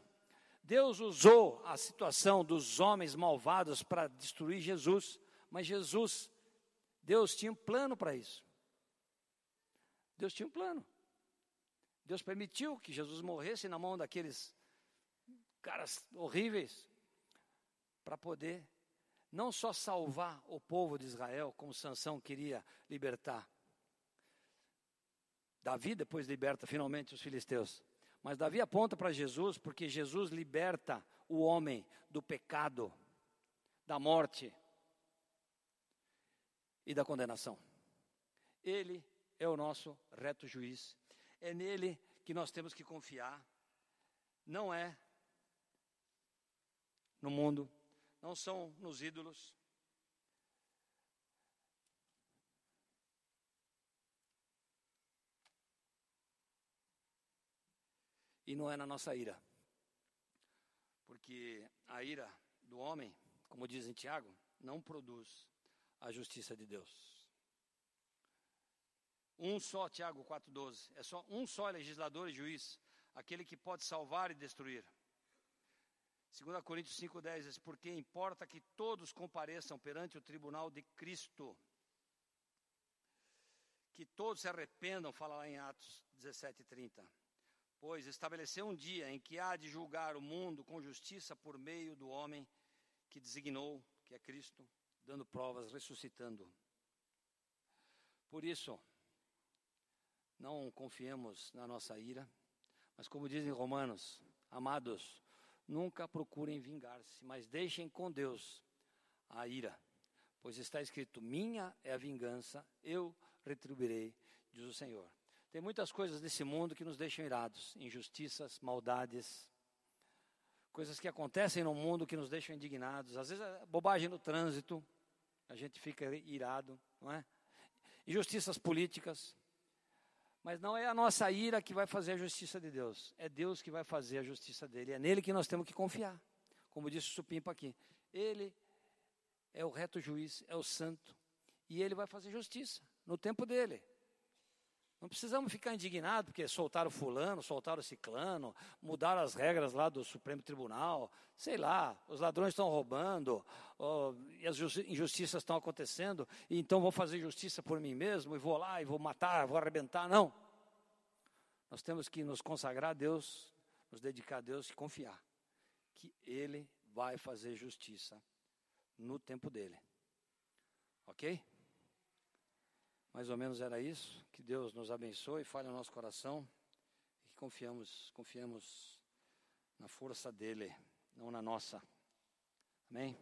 Deus usou a situação dos homens malvados para destruir Jesus, mas Jesus, Deus tinha um plano para isso. Deus tinha um plano. Deus permitiu que Jesus morresse na mão daqueles caras horríveis para poder não só salvar o povo de Israel, como Sansão queria libertar, Davi depois liberta finalmente os filisteus. Mas Davi aponta para Jesus porque Jesus liberta o homem do pecado, da morte e da condenação. Ele é o nosso reto juiz. É nele que nós temos que confiar. Não é no mundo, não são nos ídolos, e não é na nossa ira. Porque a ira do homem, como diz em Tiago, não produz a justiça de Deus. Um só, Tiago 4,12, é só um só legislador e juiz, aquele que pode salvar e destruir. 2 Coríntios 5,10 diz: Porque importa que todos compareçam perante o tribunal de Cristo, que todos se arrependam, fala lá em Atos 17,30 pois estabeleceu um dia em que há de julgar o mundo com justiça por meio do homem que designou, que é Cristo, dando provas, ressuscitando. Por isso, não confiemos na nossa ira, Mas como dizem Romanos, amados, nunca procurem vingar-se, mas deixem com Deus a ira, pois está escrito: Minha é a vingança, eu retribuirei, diz o Senhor. Tem muitas coisas nesse mundo que nos deixam irados, injustiças, maldades, coisas que acontecem no mundo que nos deixam indignados. Às vezes é bobagem no trânsito, a gente fica irado, não é? Injustiças políticas, mas não é a nossa ira que vai fazer a justiça de Deus. É Deus que vai fazer a justiça dele. É nele que nós temos que confiar. Como disse o Supimpa aqui. Ele é o reto juiz, é o santo. E ele vai fazer justiça no tempo dele. Não precisamos ficar indignados porque soltaram fulano, soltaram ciclano, mudaram as regras lá do Supremo Tribunal, sei lá, os ladrões estão roubando, oh, e as injustiças estão acontecendo, e então vou fazer justiça por mim mesmo, e vou lá, e vou matar, vou arrebentar. Não. Nós temos que nos consagrar a Deus, nos dedicar a Deus e confiar que Ele vai fazer justiça no tempo dele. Ok? Mais ou menos era isso. Que Deus nos abençoe, fale no nosso coração e confiamos, confiamos na força dele, não na nossa. Amém?